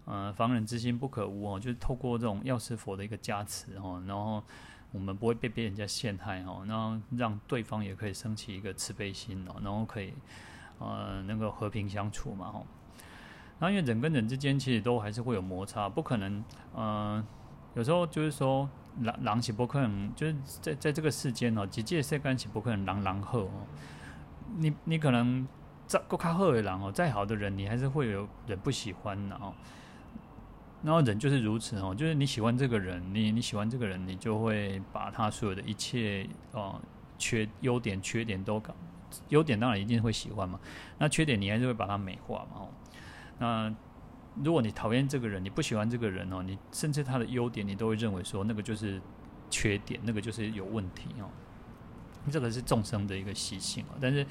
嗯、呃，防人之心不可无哦，就是透过这种药师佛的一个加持哦，然后我们不会被别人家陷害哦，然后让对方也可以升起一个慈悲心哦，然后可以呃，能够和平相处嘛哦。然后，因为人跟人之间其实都还是会有摩擦，不可能。嗯、有时候就是说，狼狼岂不可能，就是在在这个世间哦，几界世间岂不可能狼狼后哦。你你可能再够卡好的狼哦，再好的人，你还是会有人不喜欢的哦。然后人就是如此哦，就是你喜欢这个人，你你喜欢这个人，你就会把他所有的一切哦，缺优点缺点都。优点当然一定会喜欢嘛，那缺点你还是会把它美化嘛哦。那如果你讨厌这个人，你不喜欢这个人哦，你甚至他的优点，你都会认为说那个就是缺点，那个就是有问题哦。这个是众生的一个习性哦。但是，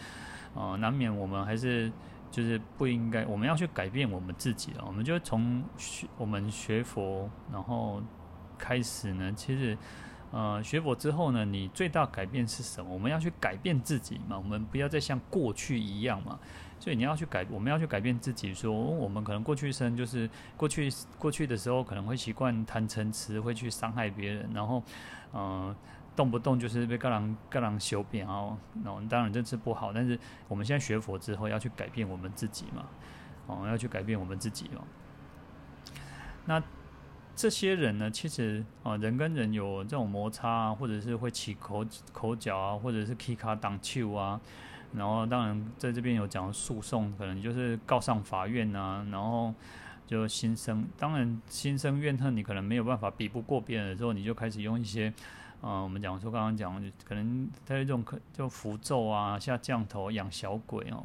呃，难免我们还是就是不应该，我们要去改变我们自己了。我们就从学我们学佛，然后开始呢，其实呃，学佛之后呢，你最大改变是什么？我们要去改变自己嘛。我们不要再像过去一样嘛。所以你要去改，我们要去改变自己说，我们可能过去生就是过去过去的时候可能会习惯贪嗔痴，会去伤害别人，然后嗯、动不动就是被各人各人修扁哦，那当然这是不好。但是我们现在学佛之后要去改变我们自己嘛，哦，要去改变我们自己嘛。那这些人呢，其实啊，人跟人有这种摩擦，或者是会起口口角啊，或者是起卡挡球啊。然后，当然，在这边有讲诉讼，可能就是告上法院啊，然后就心生，当然心生怨恨，你可能没有办法比不过别人的时候，你就开始用一些，嗯、我们讲说刚刚讲，可能他这种可就符咒啊，下降头养小鬼哦，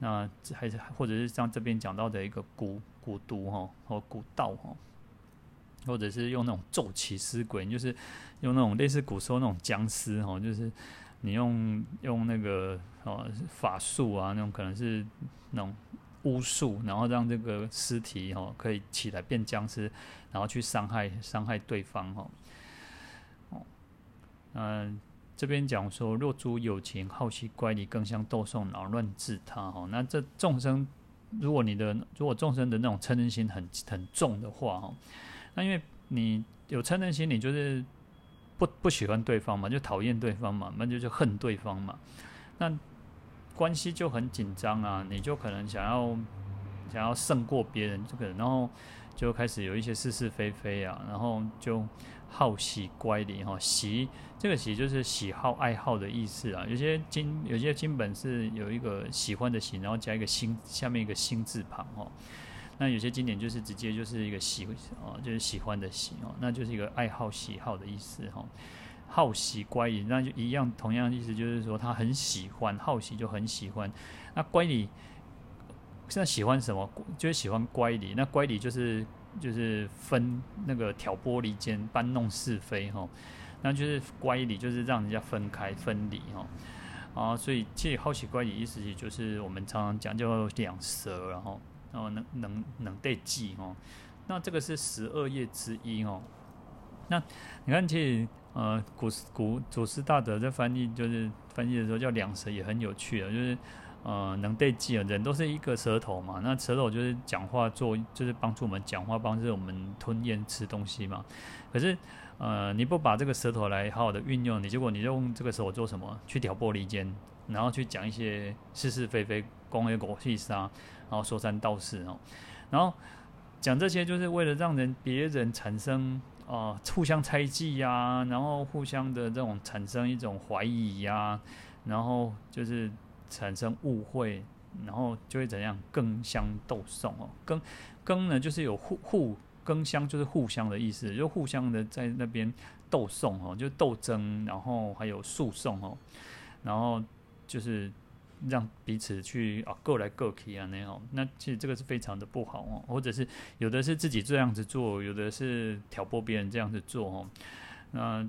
那还是或者是像这边讲到的一个蛊蛊毒哈，或蛊道哈，或者是用那种咒起尸鬼，就是用那种类似古时候那种僵尸哈，就是。你用用那个哦法术啊，那种可能是那种巫术，然后让这个尸体哦可以起来变僵尸，然后去伤害伤害对方。哦，嗯，这边讲说，若诸有情好奇乖离，更相斗讼，扰乱自他哈。那这众生，如果你的如果众生的那种嗔恨心很很重的话哈，那因为你有嗔恨心，你就是。不不喜欢对方嘛，就讨厌对方嘛，那就就恨对方嘛，那关系就很紧张啊，你就可能想要想要胜过别人，这个然后就开始有一些是是非非啊，然后就好喜乖离哈，喜这个喜就是喜好爱好的意思啊，有些经有些经本是有一个喜欢的喜，然后加一个心，下面一个心字旁哦。那有些经典就是直接就是一个喜哦，就是喜欢的喜哦，那就是一个爱好喜好的意思哈。好喜乖理，那就一样，同样的意思就是说他很喜欢，好习就很喜欢。那乖理现在喜欢什么？就是喜欢乖理。那乖理就是就是分那个挑拨离间、搬弄是非哈。那就是乖理，就是让人家分开、分离哈。啊，所以其实好习乖理意思也就是我们常常讲叫两舌，然后。然后，能能能对记哦，那这个是十二业之一哦。那你看，其实呃，古古祖师大德在翻译，就是翻译的时候叫两舌，也很有趣啊。就是呃，能对记啊，人都是一个舌头嘛。那舌头就是讲话做，就是帮助我们讲话，帮助我们吞咽吃东西嘛。可是呃，你不把这个舌头来好好的运用，你结果你用这个舌头做什么？去挑拨离间，然后去讲一些是是非非。公业狗屁杀，然后说三道四哦，然后讲这些就是为了让人别人产生啊、互相猜忌呀、然后互相的这种产生一种怀疑呀、然后就是产生误会，然后就会怎样更相斗讼哦，更更呢就是有互互更相就是互相的意思，就互相的在那边斗讼哦，就斗争，然后还有诉讼哦，然后就是。让彼此去啊，各来各去啊，那样，那其实这个是非常的不好哦，或者是有的是自己这样子做，有的是挑拨别人这样子做哦。那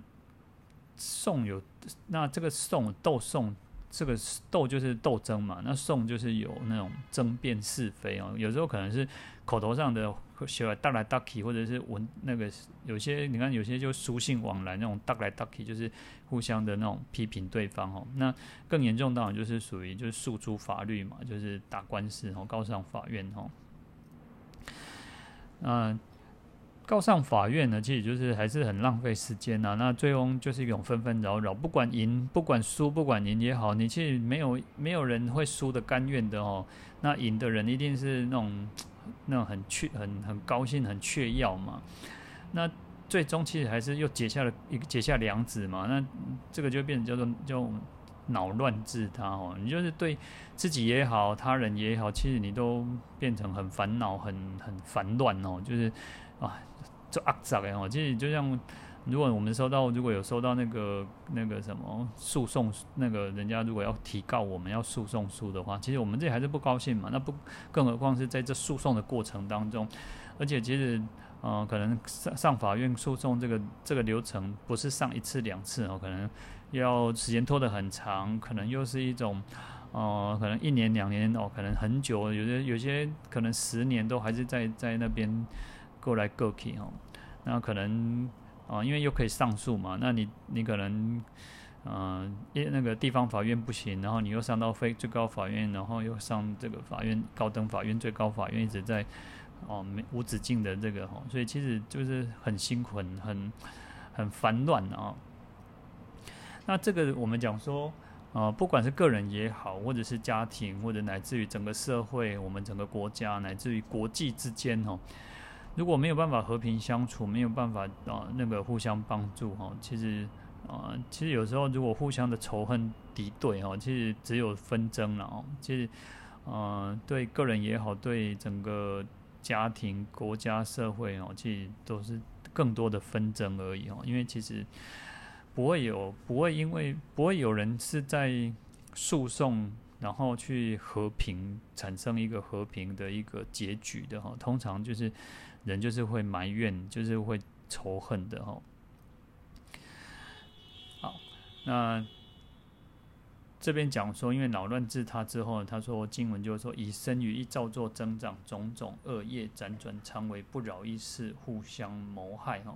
讼有，那这个讼斗讼，这个斗就是斗争嘛，那讼就是有那种争辩是非哦，有时候可能是口头上的。学来大来大去，或者是文那个有些你看有些就书信往来那种大来大去，就是互相的那种批评对方哦。那更严重当然就是属于就是诉诸法律嘛，就是打官司哦，告上法院哦。嗯，告上法院呢，其实就是还是很浪费时间呐。那最终就是一种纷纷扰扰，不管赢不管输不管赢也好，你其实没有没有人会输的甘愿的哦。那赢的人一定是那种。那种很确很很高兴很雀跃嘛，那最终其实还是又结下了一结下梁子嘛，那这个就变成叫做叫恼乱治他哦，你就是对自己也好，他人也好，其实你都变成很烦恼很很烦乱哦，就是啊，就阿杂的哦，其实就像。如果我们收到，如果有收到那个那个什么诉讼，那个人家如果要提告我们要诉讼书的话，其实我们这还是不高兴嘛。那不，更何况是在这诉讼的过程当中，而且其实，呃，可能上上法院诉讼这个这个流程不是上一次两次哦，可能要时间拖得很长，可能又是一种，呃，可能一年两年哦，可能很久，有些有些可能十年都还是在在那边过来过去哦，那可能。啊，因为又可以上诉嘛，那你你可能，嗯，因那个地方法院不行，然后你又上到非最高法院，然后又上这个法院高等法院、最高法院，一直在哦没无止境的这个哦，所以其实就是很辛苦、很很很烦乱啊。那这个我们讲说，呃，不管是个人也好，或者是家庭，或者乃至于整个社会，我们整个国家，乃至于国际之间哦，如果没有办法和平相处，没有办法啊那个互相帮助哈，其实。啊、其实有时候如果互相的仇恨敌对哦，其实只有纷争了哦。其实，呃，对个人也好，对整个家庭、国家、社会哦，其实都是更多的纷争而已哦。因为其实不会有，不会因为不会有人是在诉讼，然后去和平产生一个和平的一个结局的哈。通常就是人就是会埋怨，就是会仇恨的哈。那这边讲说，因为扰乱自他之后，他说经文就是说，以身与意造作增长种种恶业，辗转常为不饶益事，互相谋害哈。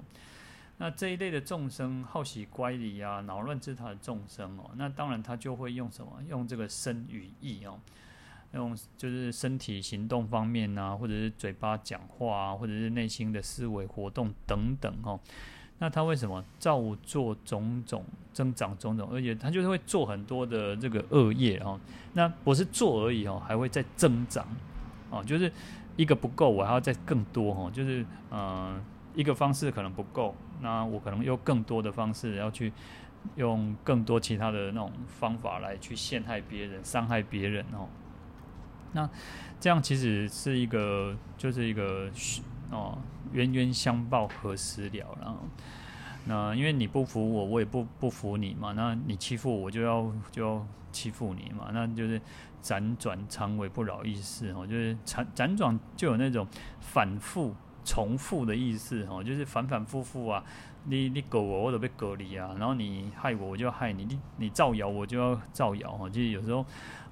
那这一类的众生，好喜乖离啊，扰乱自他的众生哦，那当然他就会用什么？用这个身与意哦，用就是身体行动方面啊，或者是嘴巴讲话啊，或者是内心的思维活动等等哦。那他为什么造作种种增长种种，而且他就是会做很多的这个恶业哦。那不是做而已哦，还会再增长哦。就是一个不够，我还要再更多哦。就是呃，一个方式可能不够，那我可能用更多的方式要去用更多其他的那种方法来去陷害别人、伤害别人哦。那这样其实是一个，就是一个。哦，冤冤相报何时了？然后，那因为你不服我，我也不不服你嘛。那你欺负我，就要就要欺负你嘛。那就是辗转常为不饶益事哦，就是辗辗转就有那种反复重复的意思哦，就是反反复复啊。你你搞我，我都被隔离啊。然后你害我，我就害你。你你造谣，我就要造谣哦。就是有时候，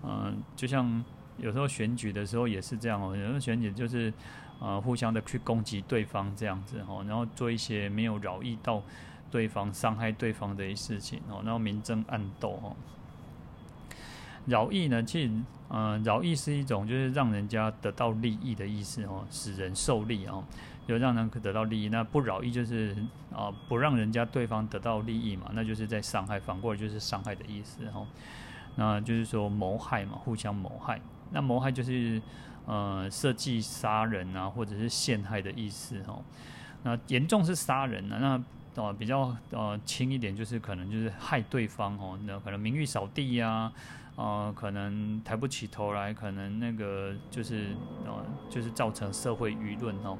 嗯、就像有时候选举的时候也是这样哦。有时候选举就是。呃，互相的去攻击对方这样子哈，然后做一些没有饶意到对方、伤害对方的一些事情哦，然后明争暗斗哦。饶意呢，其实呃，饶意是一种就是让人家得到利益的意思哦，使人受利哦，就让人可得到利益。那不饶意就是啊，不让人家对方得到利益嘛，那就是在伤害，反过来就是伤害的意思哈。那就是说谋害嘛，互相谋害。那谋害就是。呃，设计杀人啊，或者是陷害的意思哦。那严重是杀人啊，那呃比较呃轻一点，就是可能就是害对方哦。那可能名誉扫地呀，呃，可能抬不起头来，可能那个就是呃就是造成社会舆论哦。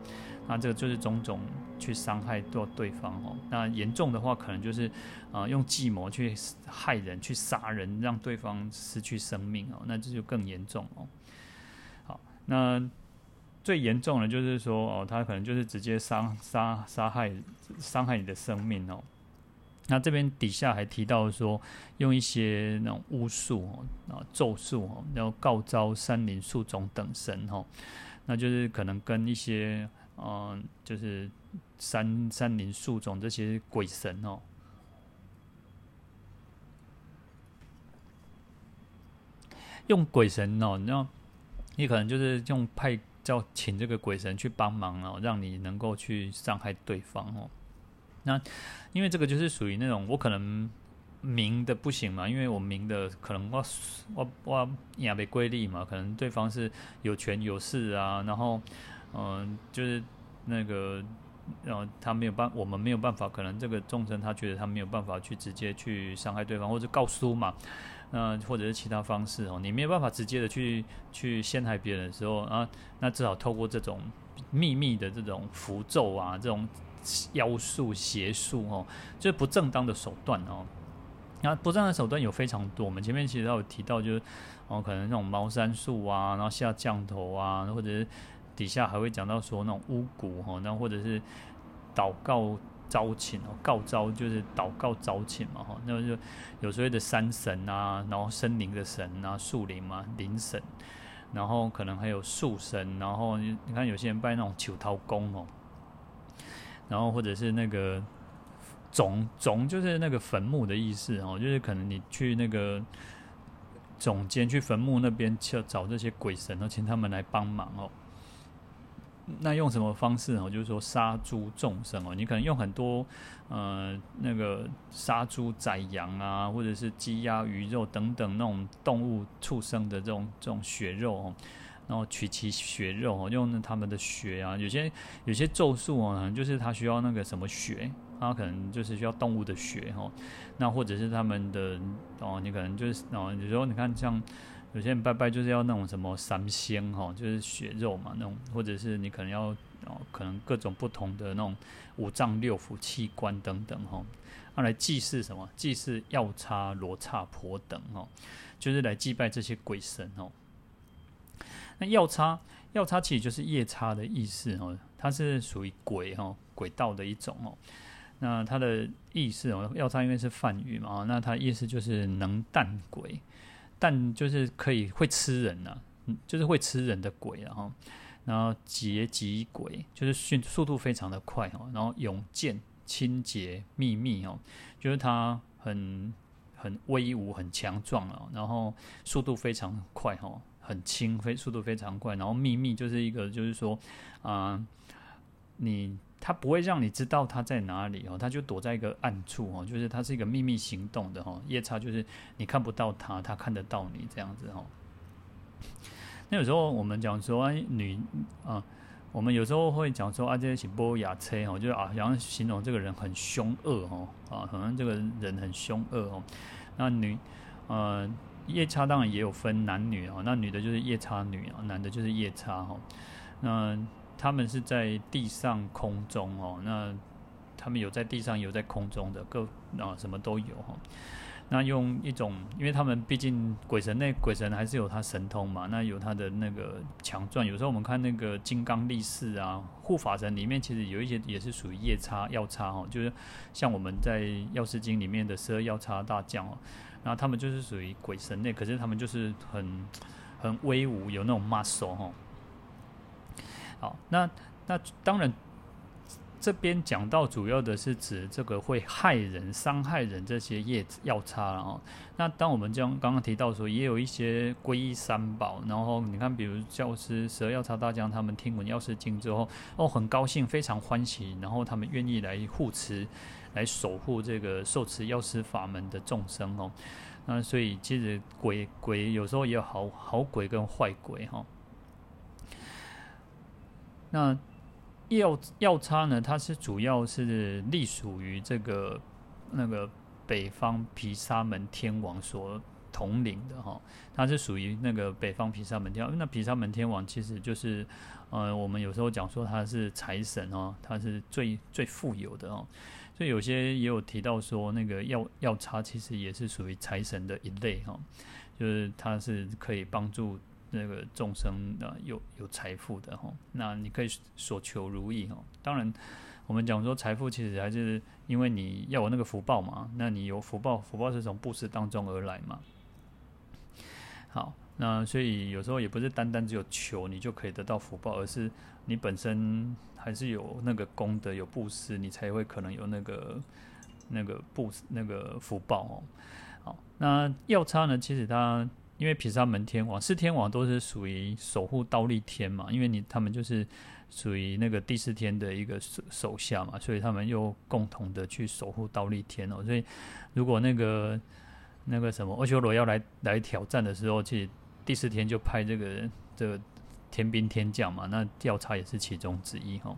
那这个就是种种去伤害到对方哦。那严重的话，可能就是啊、用计谋去害人，去杀人，让对方失去生命哦。那这就更严重哦。好那最严重的，就是说哦，他可能就是直接伤杀杀害伤害你的生命哦。那这边底下还提到说，用一些那种巫术哦，啊咒术哦，然后告召山林树种等神哦，那就是可能跟一些嗯，就是山山林树种这些鬼神哦，用鬼神哦，你知道。你可能就是用派叫请这个鬼神去帮忙哦，让你能够去伤害对方哦。那因为这个就是属于那种我可能明的不行嘛，因为我明的可能我我我也没规律嘛，可能对方是有权有势啊，然后嗯、就是那个然呃他没有办，我们没有办法，可能这个众生他觉得他没有办法去直接去伤害对方，或者告诉嘛。那或者是其他方式哦，你没有办法直接的去去陷害别人的时候啊，那至少透过这种秘密的这种符咒啊，这种妖术邪术哦，就是不正当的手段哦。那不正当的手段有非常多，我们前面其实都有提到，就是哦，可能那种茅山术啊，然后下降头啊，或者是底下还会讲到说那种巫蛊哈，那或者是祷告。招请哦，告招就是祷告招请嘛哈，那就有所谓的山神啊，然后森林的神啊，树林嘛，林神，然后可能还有树神，然后你看有些人拜那种求桃公哦，然后或者是那个总总就是那个坟墓的意思哦，就是可能你去那个总监去坟墓那边去找这些鬼神，然后请他们来帮忙哦。那用什么方式哦？就是说杀猪众生哦，你可能用很多呃那个杀猪宰羊啊，或者是鸡鸭鱼肉等等那种动物畜生的这种这种血肉哦，然后取其血肉哦，用他们的血啊，有些有些咒术哦，可能就是他需要那个什么血，他可能就是需要动物的血哦，那或者是他们的哦，你可能就是哦，有时候你看像。有些人拜拜就是要那种什么三鲜哈，就是血肉嘛那种，或者是你可能要哦，可能各种不同的那种五脏六腑器官等等哈，啊来祭祀什么？祭祀药叉、罗刹婆等哈，就是来祭拜这些鬼神哦。那药叉，药叉其实就是夜叉的意思哦，它是属于鬼哈，鬼道的一种哦。那它的意思哦，药叉因为是梵语嘛，那它意思就是能啖鬼。但就是可以会吃人呐、啊，就是会吃人的鬼，然后，然后劫吉鬼，就是迅速度非常的快哦，然后勇健、清洁、秘密哦，就是它很很威武、很强壮哦，然后速度非常快哦，很轻，非速度非常快，然后秘密就是一个就是说啊、你。他不会让你知道他在哪里哦，他就躲在一个暗处哦，就是他是一个秘密行动的哈。夜叉就是你看不到他，他看得到你这样子哈。那有时候我们讲说啊，女啊，我们有时候会讲说啊，这些波雅车哦，就是啊，然后形容这个人很凶恶哦，啊，可能这个人很凶恶哦。那女呃，夜叉当然也有分男女哦，那女的就是夜叉女啊，男的就是夜叉哈。那他们是在地上空中哦，那他们有在地上有在空中的各啊什么都有哈。那用一种，因为他们毕竟鬼神那鬼神还是有他神通嘛，那有他的那个强壮。有时候我们看那个金刚力士啊，护法神里面其实有一些也是属于夜叉药叉哈，就是像我们在药师经里面的十二药叉大将哦，那他们就是属于鬼神类，可是他们就是很很威武，有那种 muscle 哈。好，那那当然，这边讲到主要的是指这个会害人、伤害人这些业药叉了哦。那当我们将刚刚提到说，也有一些皈依三宝，然后你看，比如教师十二药叉大将他们听闻药师经之后，哦，很高兴，非常欢喜，然后他们愿意来护持、来守护这个受持药师法门的众生哦。那所以其实鬼鬼有时候也有好好鬼跟坏鬼哈。那药药叉呢？它是主要是隶属于这个那个北方毗沙门天王所统领的哈。它是属于那个北方毗沙门天王。那毗沙门天王其实就是呃，我们有时候讲说他是财神哦，他是最最富有的哦。所以有些也有提到说，那个药药叉其实也是属于财神的一类哈，就是它是可以帮助。那个众生的有有财富的哈，那你可以所求如意哈。当然，我们讲说财富其实还是因为你要有那个福报嘛。那你有福报，福报是从布施当中而来嘛。好，那所以有时候也不是单单只有求你就可以得到福报，而是你本身还是有那个功德，有布施，你才会可能有那个那个布那个福报哦。好，那药叉呢？其实它。因为毗沙门天王、四天王都是属于守护忉利天嘛，因为你他们就是属于那个第四天的一个手手下嘛，所以他们又共同的去守护忉利天哦。所以如果那个那个什么阿修罗要来来挑战的时候，其实第四天就派这个这个天兵天将嘛，那调查也是其中之一哈。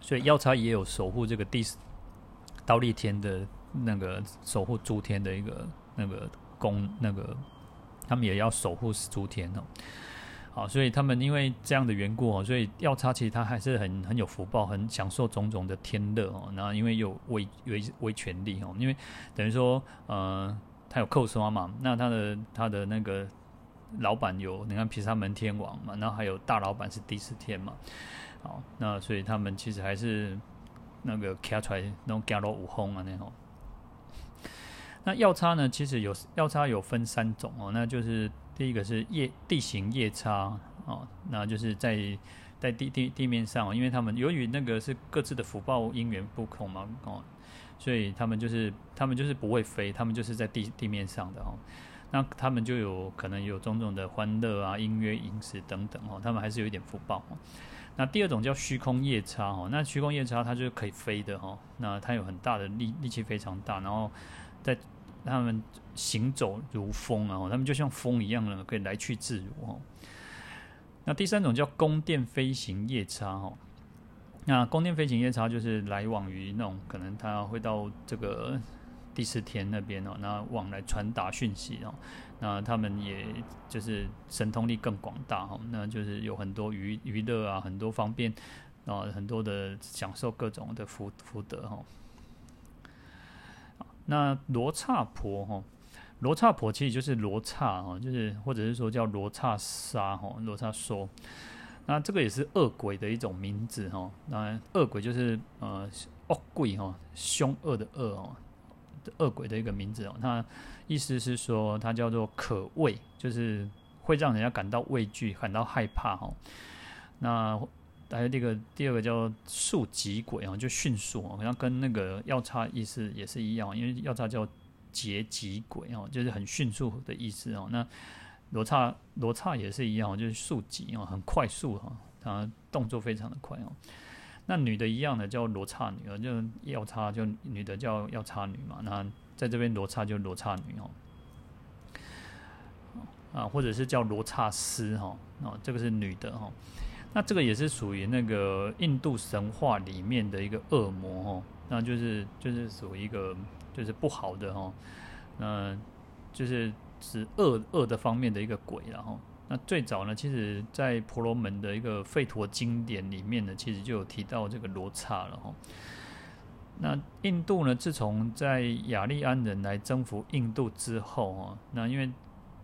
所以药叉也有守护这个第四忉利天的那个守护诸天的一个。那个宫，那个他们也要守护诸天哦。好，所以他们因为这样的缘故哦，所以药叉其实他还是很很有福报，很享受种种的天乐哦。然后因为有威威威权力哦，因为等于说呃，他有扣刷嘛，那他的他的那个老板有你看毗沙门天王嘛，然后还有大老板是第四天嘛。好，那所以他们其实还是那个卡出来那种伽罗五轰啊那种。那药叉呢？其实有药叉有分三种哦，那就是第一个是夜地形夜叉哦，那就是在在地地地面上，因为他们由于那个是各自的福报因缘不同嘛，哦，所以他们就是他们就是不会飞，他们就是在地地面上的哦。那他们就有可能有种种的欢乐啊、音乐、饮食等等哦，他们还是有一点福报哦。那第二种叫虚空夜叉哦，那虚空夜叉它就是可以飞的哦，那它有很大的力力气非常大，然后在他们行走如风啊，他们就像风一样的可以来去自如哦。那第三种叫宫殿飞行夜叉哈，那宫殿飞行夜叉就是来往于那种可能他会到这个第四天那边哦，那往来传达讯息哦，那他们也就是神通力更广大哈，那就是有很多娱娱乐啊，很多方便啊，很多的享受各种的福福德哈。那罗刹婆哈。罗刹婆其实就是罗刹哈，就是或者是说叫罗刹沙哈，罗刹说，那这个也是恶鬼的一种名字哈。那恶鬼就是呃恶鬼哈，凶恶的恶哦，恶鬼的一个名字哦。那意思是说它叫做可畏，就是会让人家感到畏惧、感到害怕哈。那还有这个第二个叫速疾鬼啊，就迅速，好像跟那个药叉意思也是一样，因为药叉叫。捷疾鬼哦，就是很迅速的意思哦。那罗刹罗刹也是一样，就是速疾哦，很快速哈，它动作非常的快哦。那女的一样的叫罗刹女啊，就药叉就女的叫药叉女嘛。那在这边罗刹就罗刹女哦，啊，或者是叫罗刹师哈，哦，这个是女的哈。那这个也是属于那个印度神话里面的一个恶魔哦，那就是就是属于一个。就是不好的哈，那就是指恶恶的方面的一个鬼然后，那最早呢，其实在婆罗门的一个吠陀经典里面呢，其实就有提到这个罗刹了哈。那印度呢，自从在雅利安人来征服印度之后啊，那因为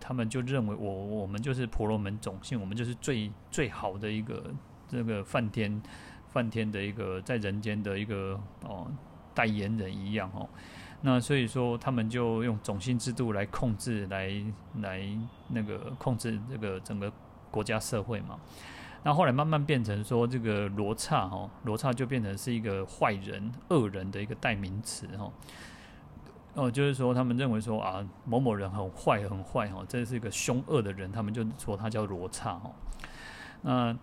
他们就认为我我们就是婆罗门种姓，我们就是最最好的一个这个梵天梵天的一个在人间的一个哦代言人一样哦。那所以说，他们就用种姓制度来控制，来来那个控制这个整个国家社会嘛。那后来慢慢变成说，这个罗刹哦，罗刹就变成是一个坏人、恶人的一个代名词哦。哦，就是说他们认为说啊，某某人很坏、很坏哦，这是一个凶恶的人，他们就说他叫罗刹哦。那。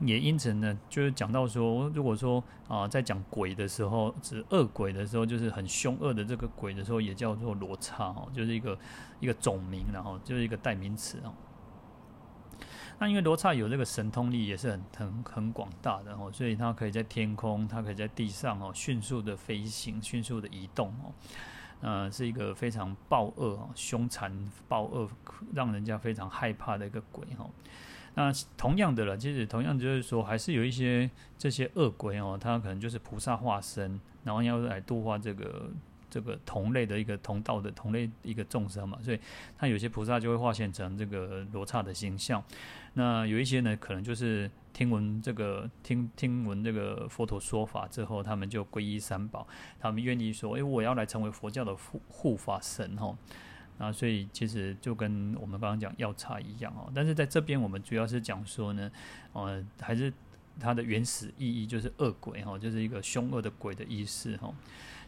也因此呢，就是讲到说，如果说啊、在讲鬼的时候，指恶鬼的时候，就是很凶恶的这个鬼的时候，也叫做罗刹哦，就是一个一个总名，然后就是一个代名词哦。那因为罗刹有这个神通力，也是很很很广大的哦，所以它可以在天空，它可以在地上哦，迅速的飞行，迅速的移动哦。呃，是一个非常暴恶、凶残、暴恶，让人家非常害怕的一个鬼哈。那同样的了，其实同样就是说，还是有一些这些恶鬼哦，他可能就是菩萨化身，然后要来度化这个这个同类的一个同道的同类一个众生嘛，所以他有些菩萨就会化现成这个罗刹的形象。那有一些呢，可能就是听闻这个听听闻这个佛陀说法之后，他们就皈依三宝，他们愿意说，哎，我要来成为佛教的护护法神哦。啊，所以其实就跟我们刚刚讲药叉一样哦，但是在这边我们主要是讲说呢，呃，还是它的原始意义就是恶鬼哈，就是一个凶恶的鬼的意思哈，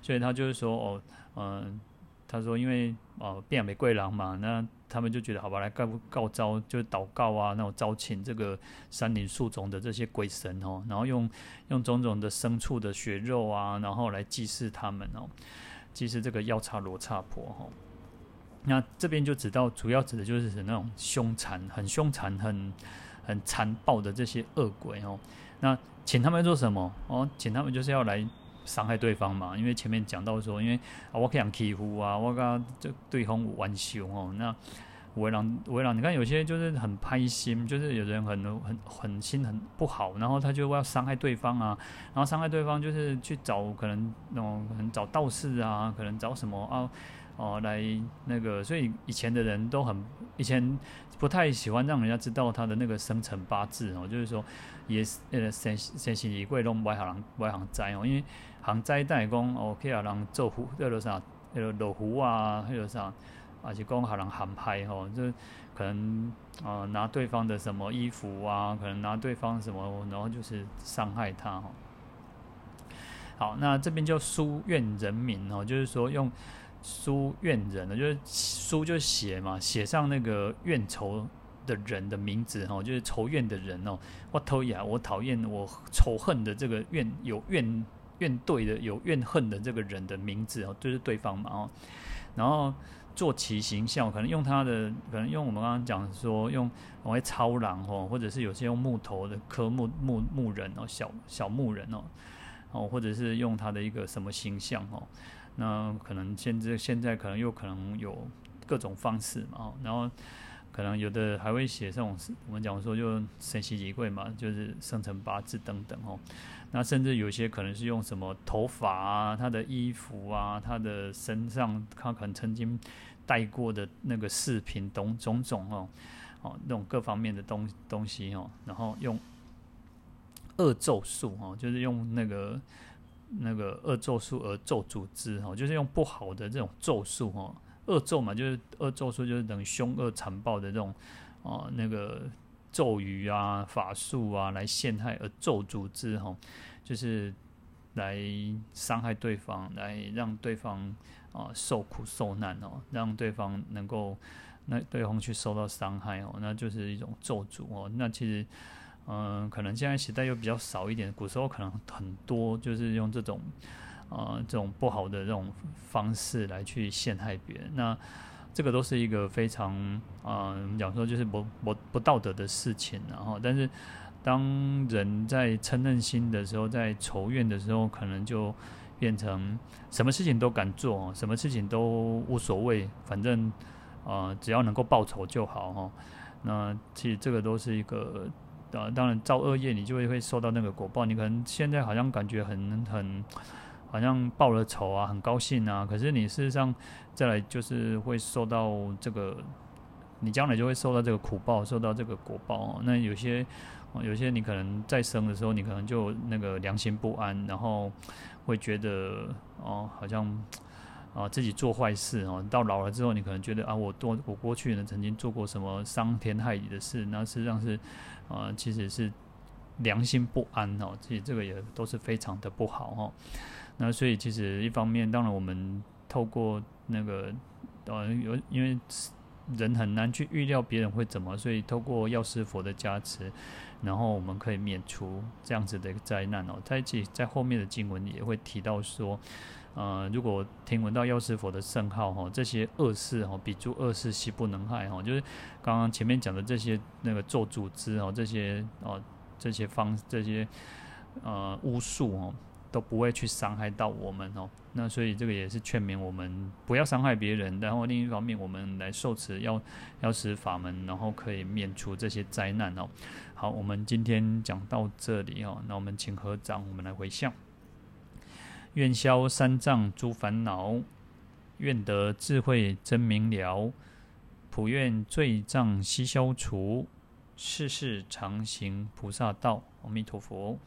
所以他就是说哦，嗯、呃，他说因为哦变玫瑰狼嘛，那他们就觉得好吧，来告告招，就祷告啊，那种招请这个山林树种的这些鬼神哦，然后用用种种的牲畜的血肉啊，然后来祭祀他们哦，祭祀这个药叉罗刹婆哈。那这边就指到，主要指的就是那种凶残、很凶残、很很残暴的这些恶鬼哦。那请他们做什么？哦，请他们就是要来伤害对方嘛。因为前面讲到说，因为啊，我可以欺负啊，我跟这对方玩熊哦。那为让为让你看有些就是很拍心，就是有人很很狠心很不好，然后他就要伤害对方啊，然后伤害对方就是去找可能那种可能找道士啊，可能找什么啊。哦，来那个，所以以前的人都很以前不太喜欢让人家知道他的那个生辰八字哦，就是说也是呃生生辰年月拢外行外行灾哦，因为行灾代工哦，可以让人做符，叫做啥，叫做落符啊，叫做啥，而且公好人喊拍吼，就可能、呃、拿对方的什么衣服啊，可能拿对方什么，然后就是伤害他哈。好，那这边叫书怨人名哦，就是说用书怨人呢，就是书就写嘛，写上那个怨仇的人的名字哦，就是仇怨的人哦，我讨厌，我讨厌，我仇恨的这个怨有怨怨对的有怨恨的这个人的名字哦，就是对方嘛哦，然后。做其形象，可能用他的，可能用我们刚刚讲说用，我会超狼哦，或者是有些用木头的刻木木木人哦，小小木人哦，哦，或者是用他的一个什么形象哦，那可能现在现在可能又可能有各种方式嘛哦，然后可能有的还会写这种我们讲说就生辰吉贵嘛，就是生辰八字等等哦。那甚至有些可能是用什么头发啊，他的衣服啊，他的身上，他可能曾经戴过的那个饰品，种种种哦，哦，那种各方面的东东西哦，然后用恶咒术哦，就是用那个那个恶咒术而咒诅之哦，就是用不好的这种咒术哦，恶咒嘛，就是恶咒术，就是等于凶恶残暴的这种哦那个。咒语啊、法术啊，来陷害而咒诅之吼，就是来伤害对方，来让对方啊、受苦受难哦，让对方能够那对方去受到伤害哦，那就是一种咒诅哦。那其实嗯、可能现在时代又比较少一点，古时候可能很多，就是用这种啊、呃、这种不好的这种方式来去陷害别人。那这个都是一个非常啊，讲、说就是不不不道德的事情，然后，但是当人在嗔恨心的时候，在仇怨的时候，可能就变成什么事情都敢做，什么事情都无所谓，反正啊、只要能够报仇就好哈。那其实这个都是一个啊，当然造恶业，你就会会受到那个果报。你可能现在好像感觉很很。好像报了仇啊，很高兴啊。可是你事实上再来就是会受到这个，你将来就会受到这个苦报，受到这个果报哦。那有些，有些你可能再生的时候，你可能就那个良心不安，然后会觉得哦，好像啊自己做坏事哦。到老了之后，你可能觉得啊，我多我过去呢曾经做过什么伤天害理的事，那实际上是啊，其实是良心不安哦。其实这个也都是非常的不好哦。那所以其实一方面，当然我们透过那个呃有，因为人很难去预料别人会怎么，所以透过药师佛的加持，然后我们可以免除这样子的一个灾难哦。在其在后面的经文也会提到说，呃，如果听闻到药师佛的圣号哈，这些恶事哈，比诸恶事悉不能害哈，就是刚刚前面讲的这些那个咒诅之哦，这些哦这些方这些呃巫术哦。都不会去伤害到我们哦，那所以这个也是劝勉我们不要伤害别人。然后另一方面，我们来受持药药师法门，然后可以免除这些灾难哦。好，我们今天讲到这里哦，那我们请合掌，我们来回向：愿消三障诸烦恼，愿得智慧真明了，普愿罪障悉消除，世世常行菩萨道。阿弥陀佛。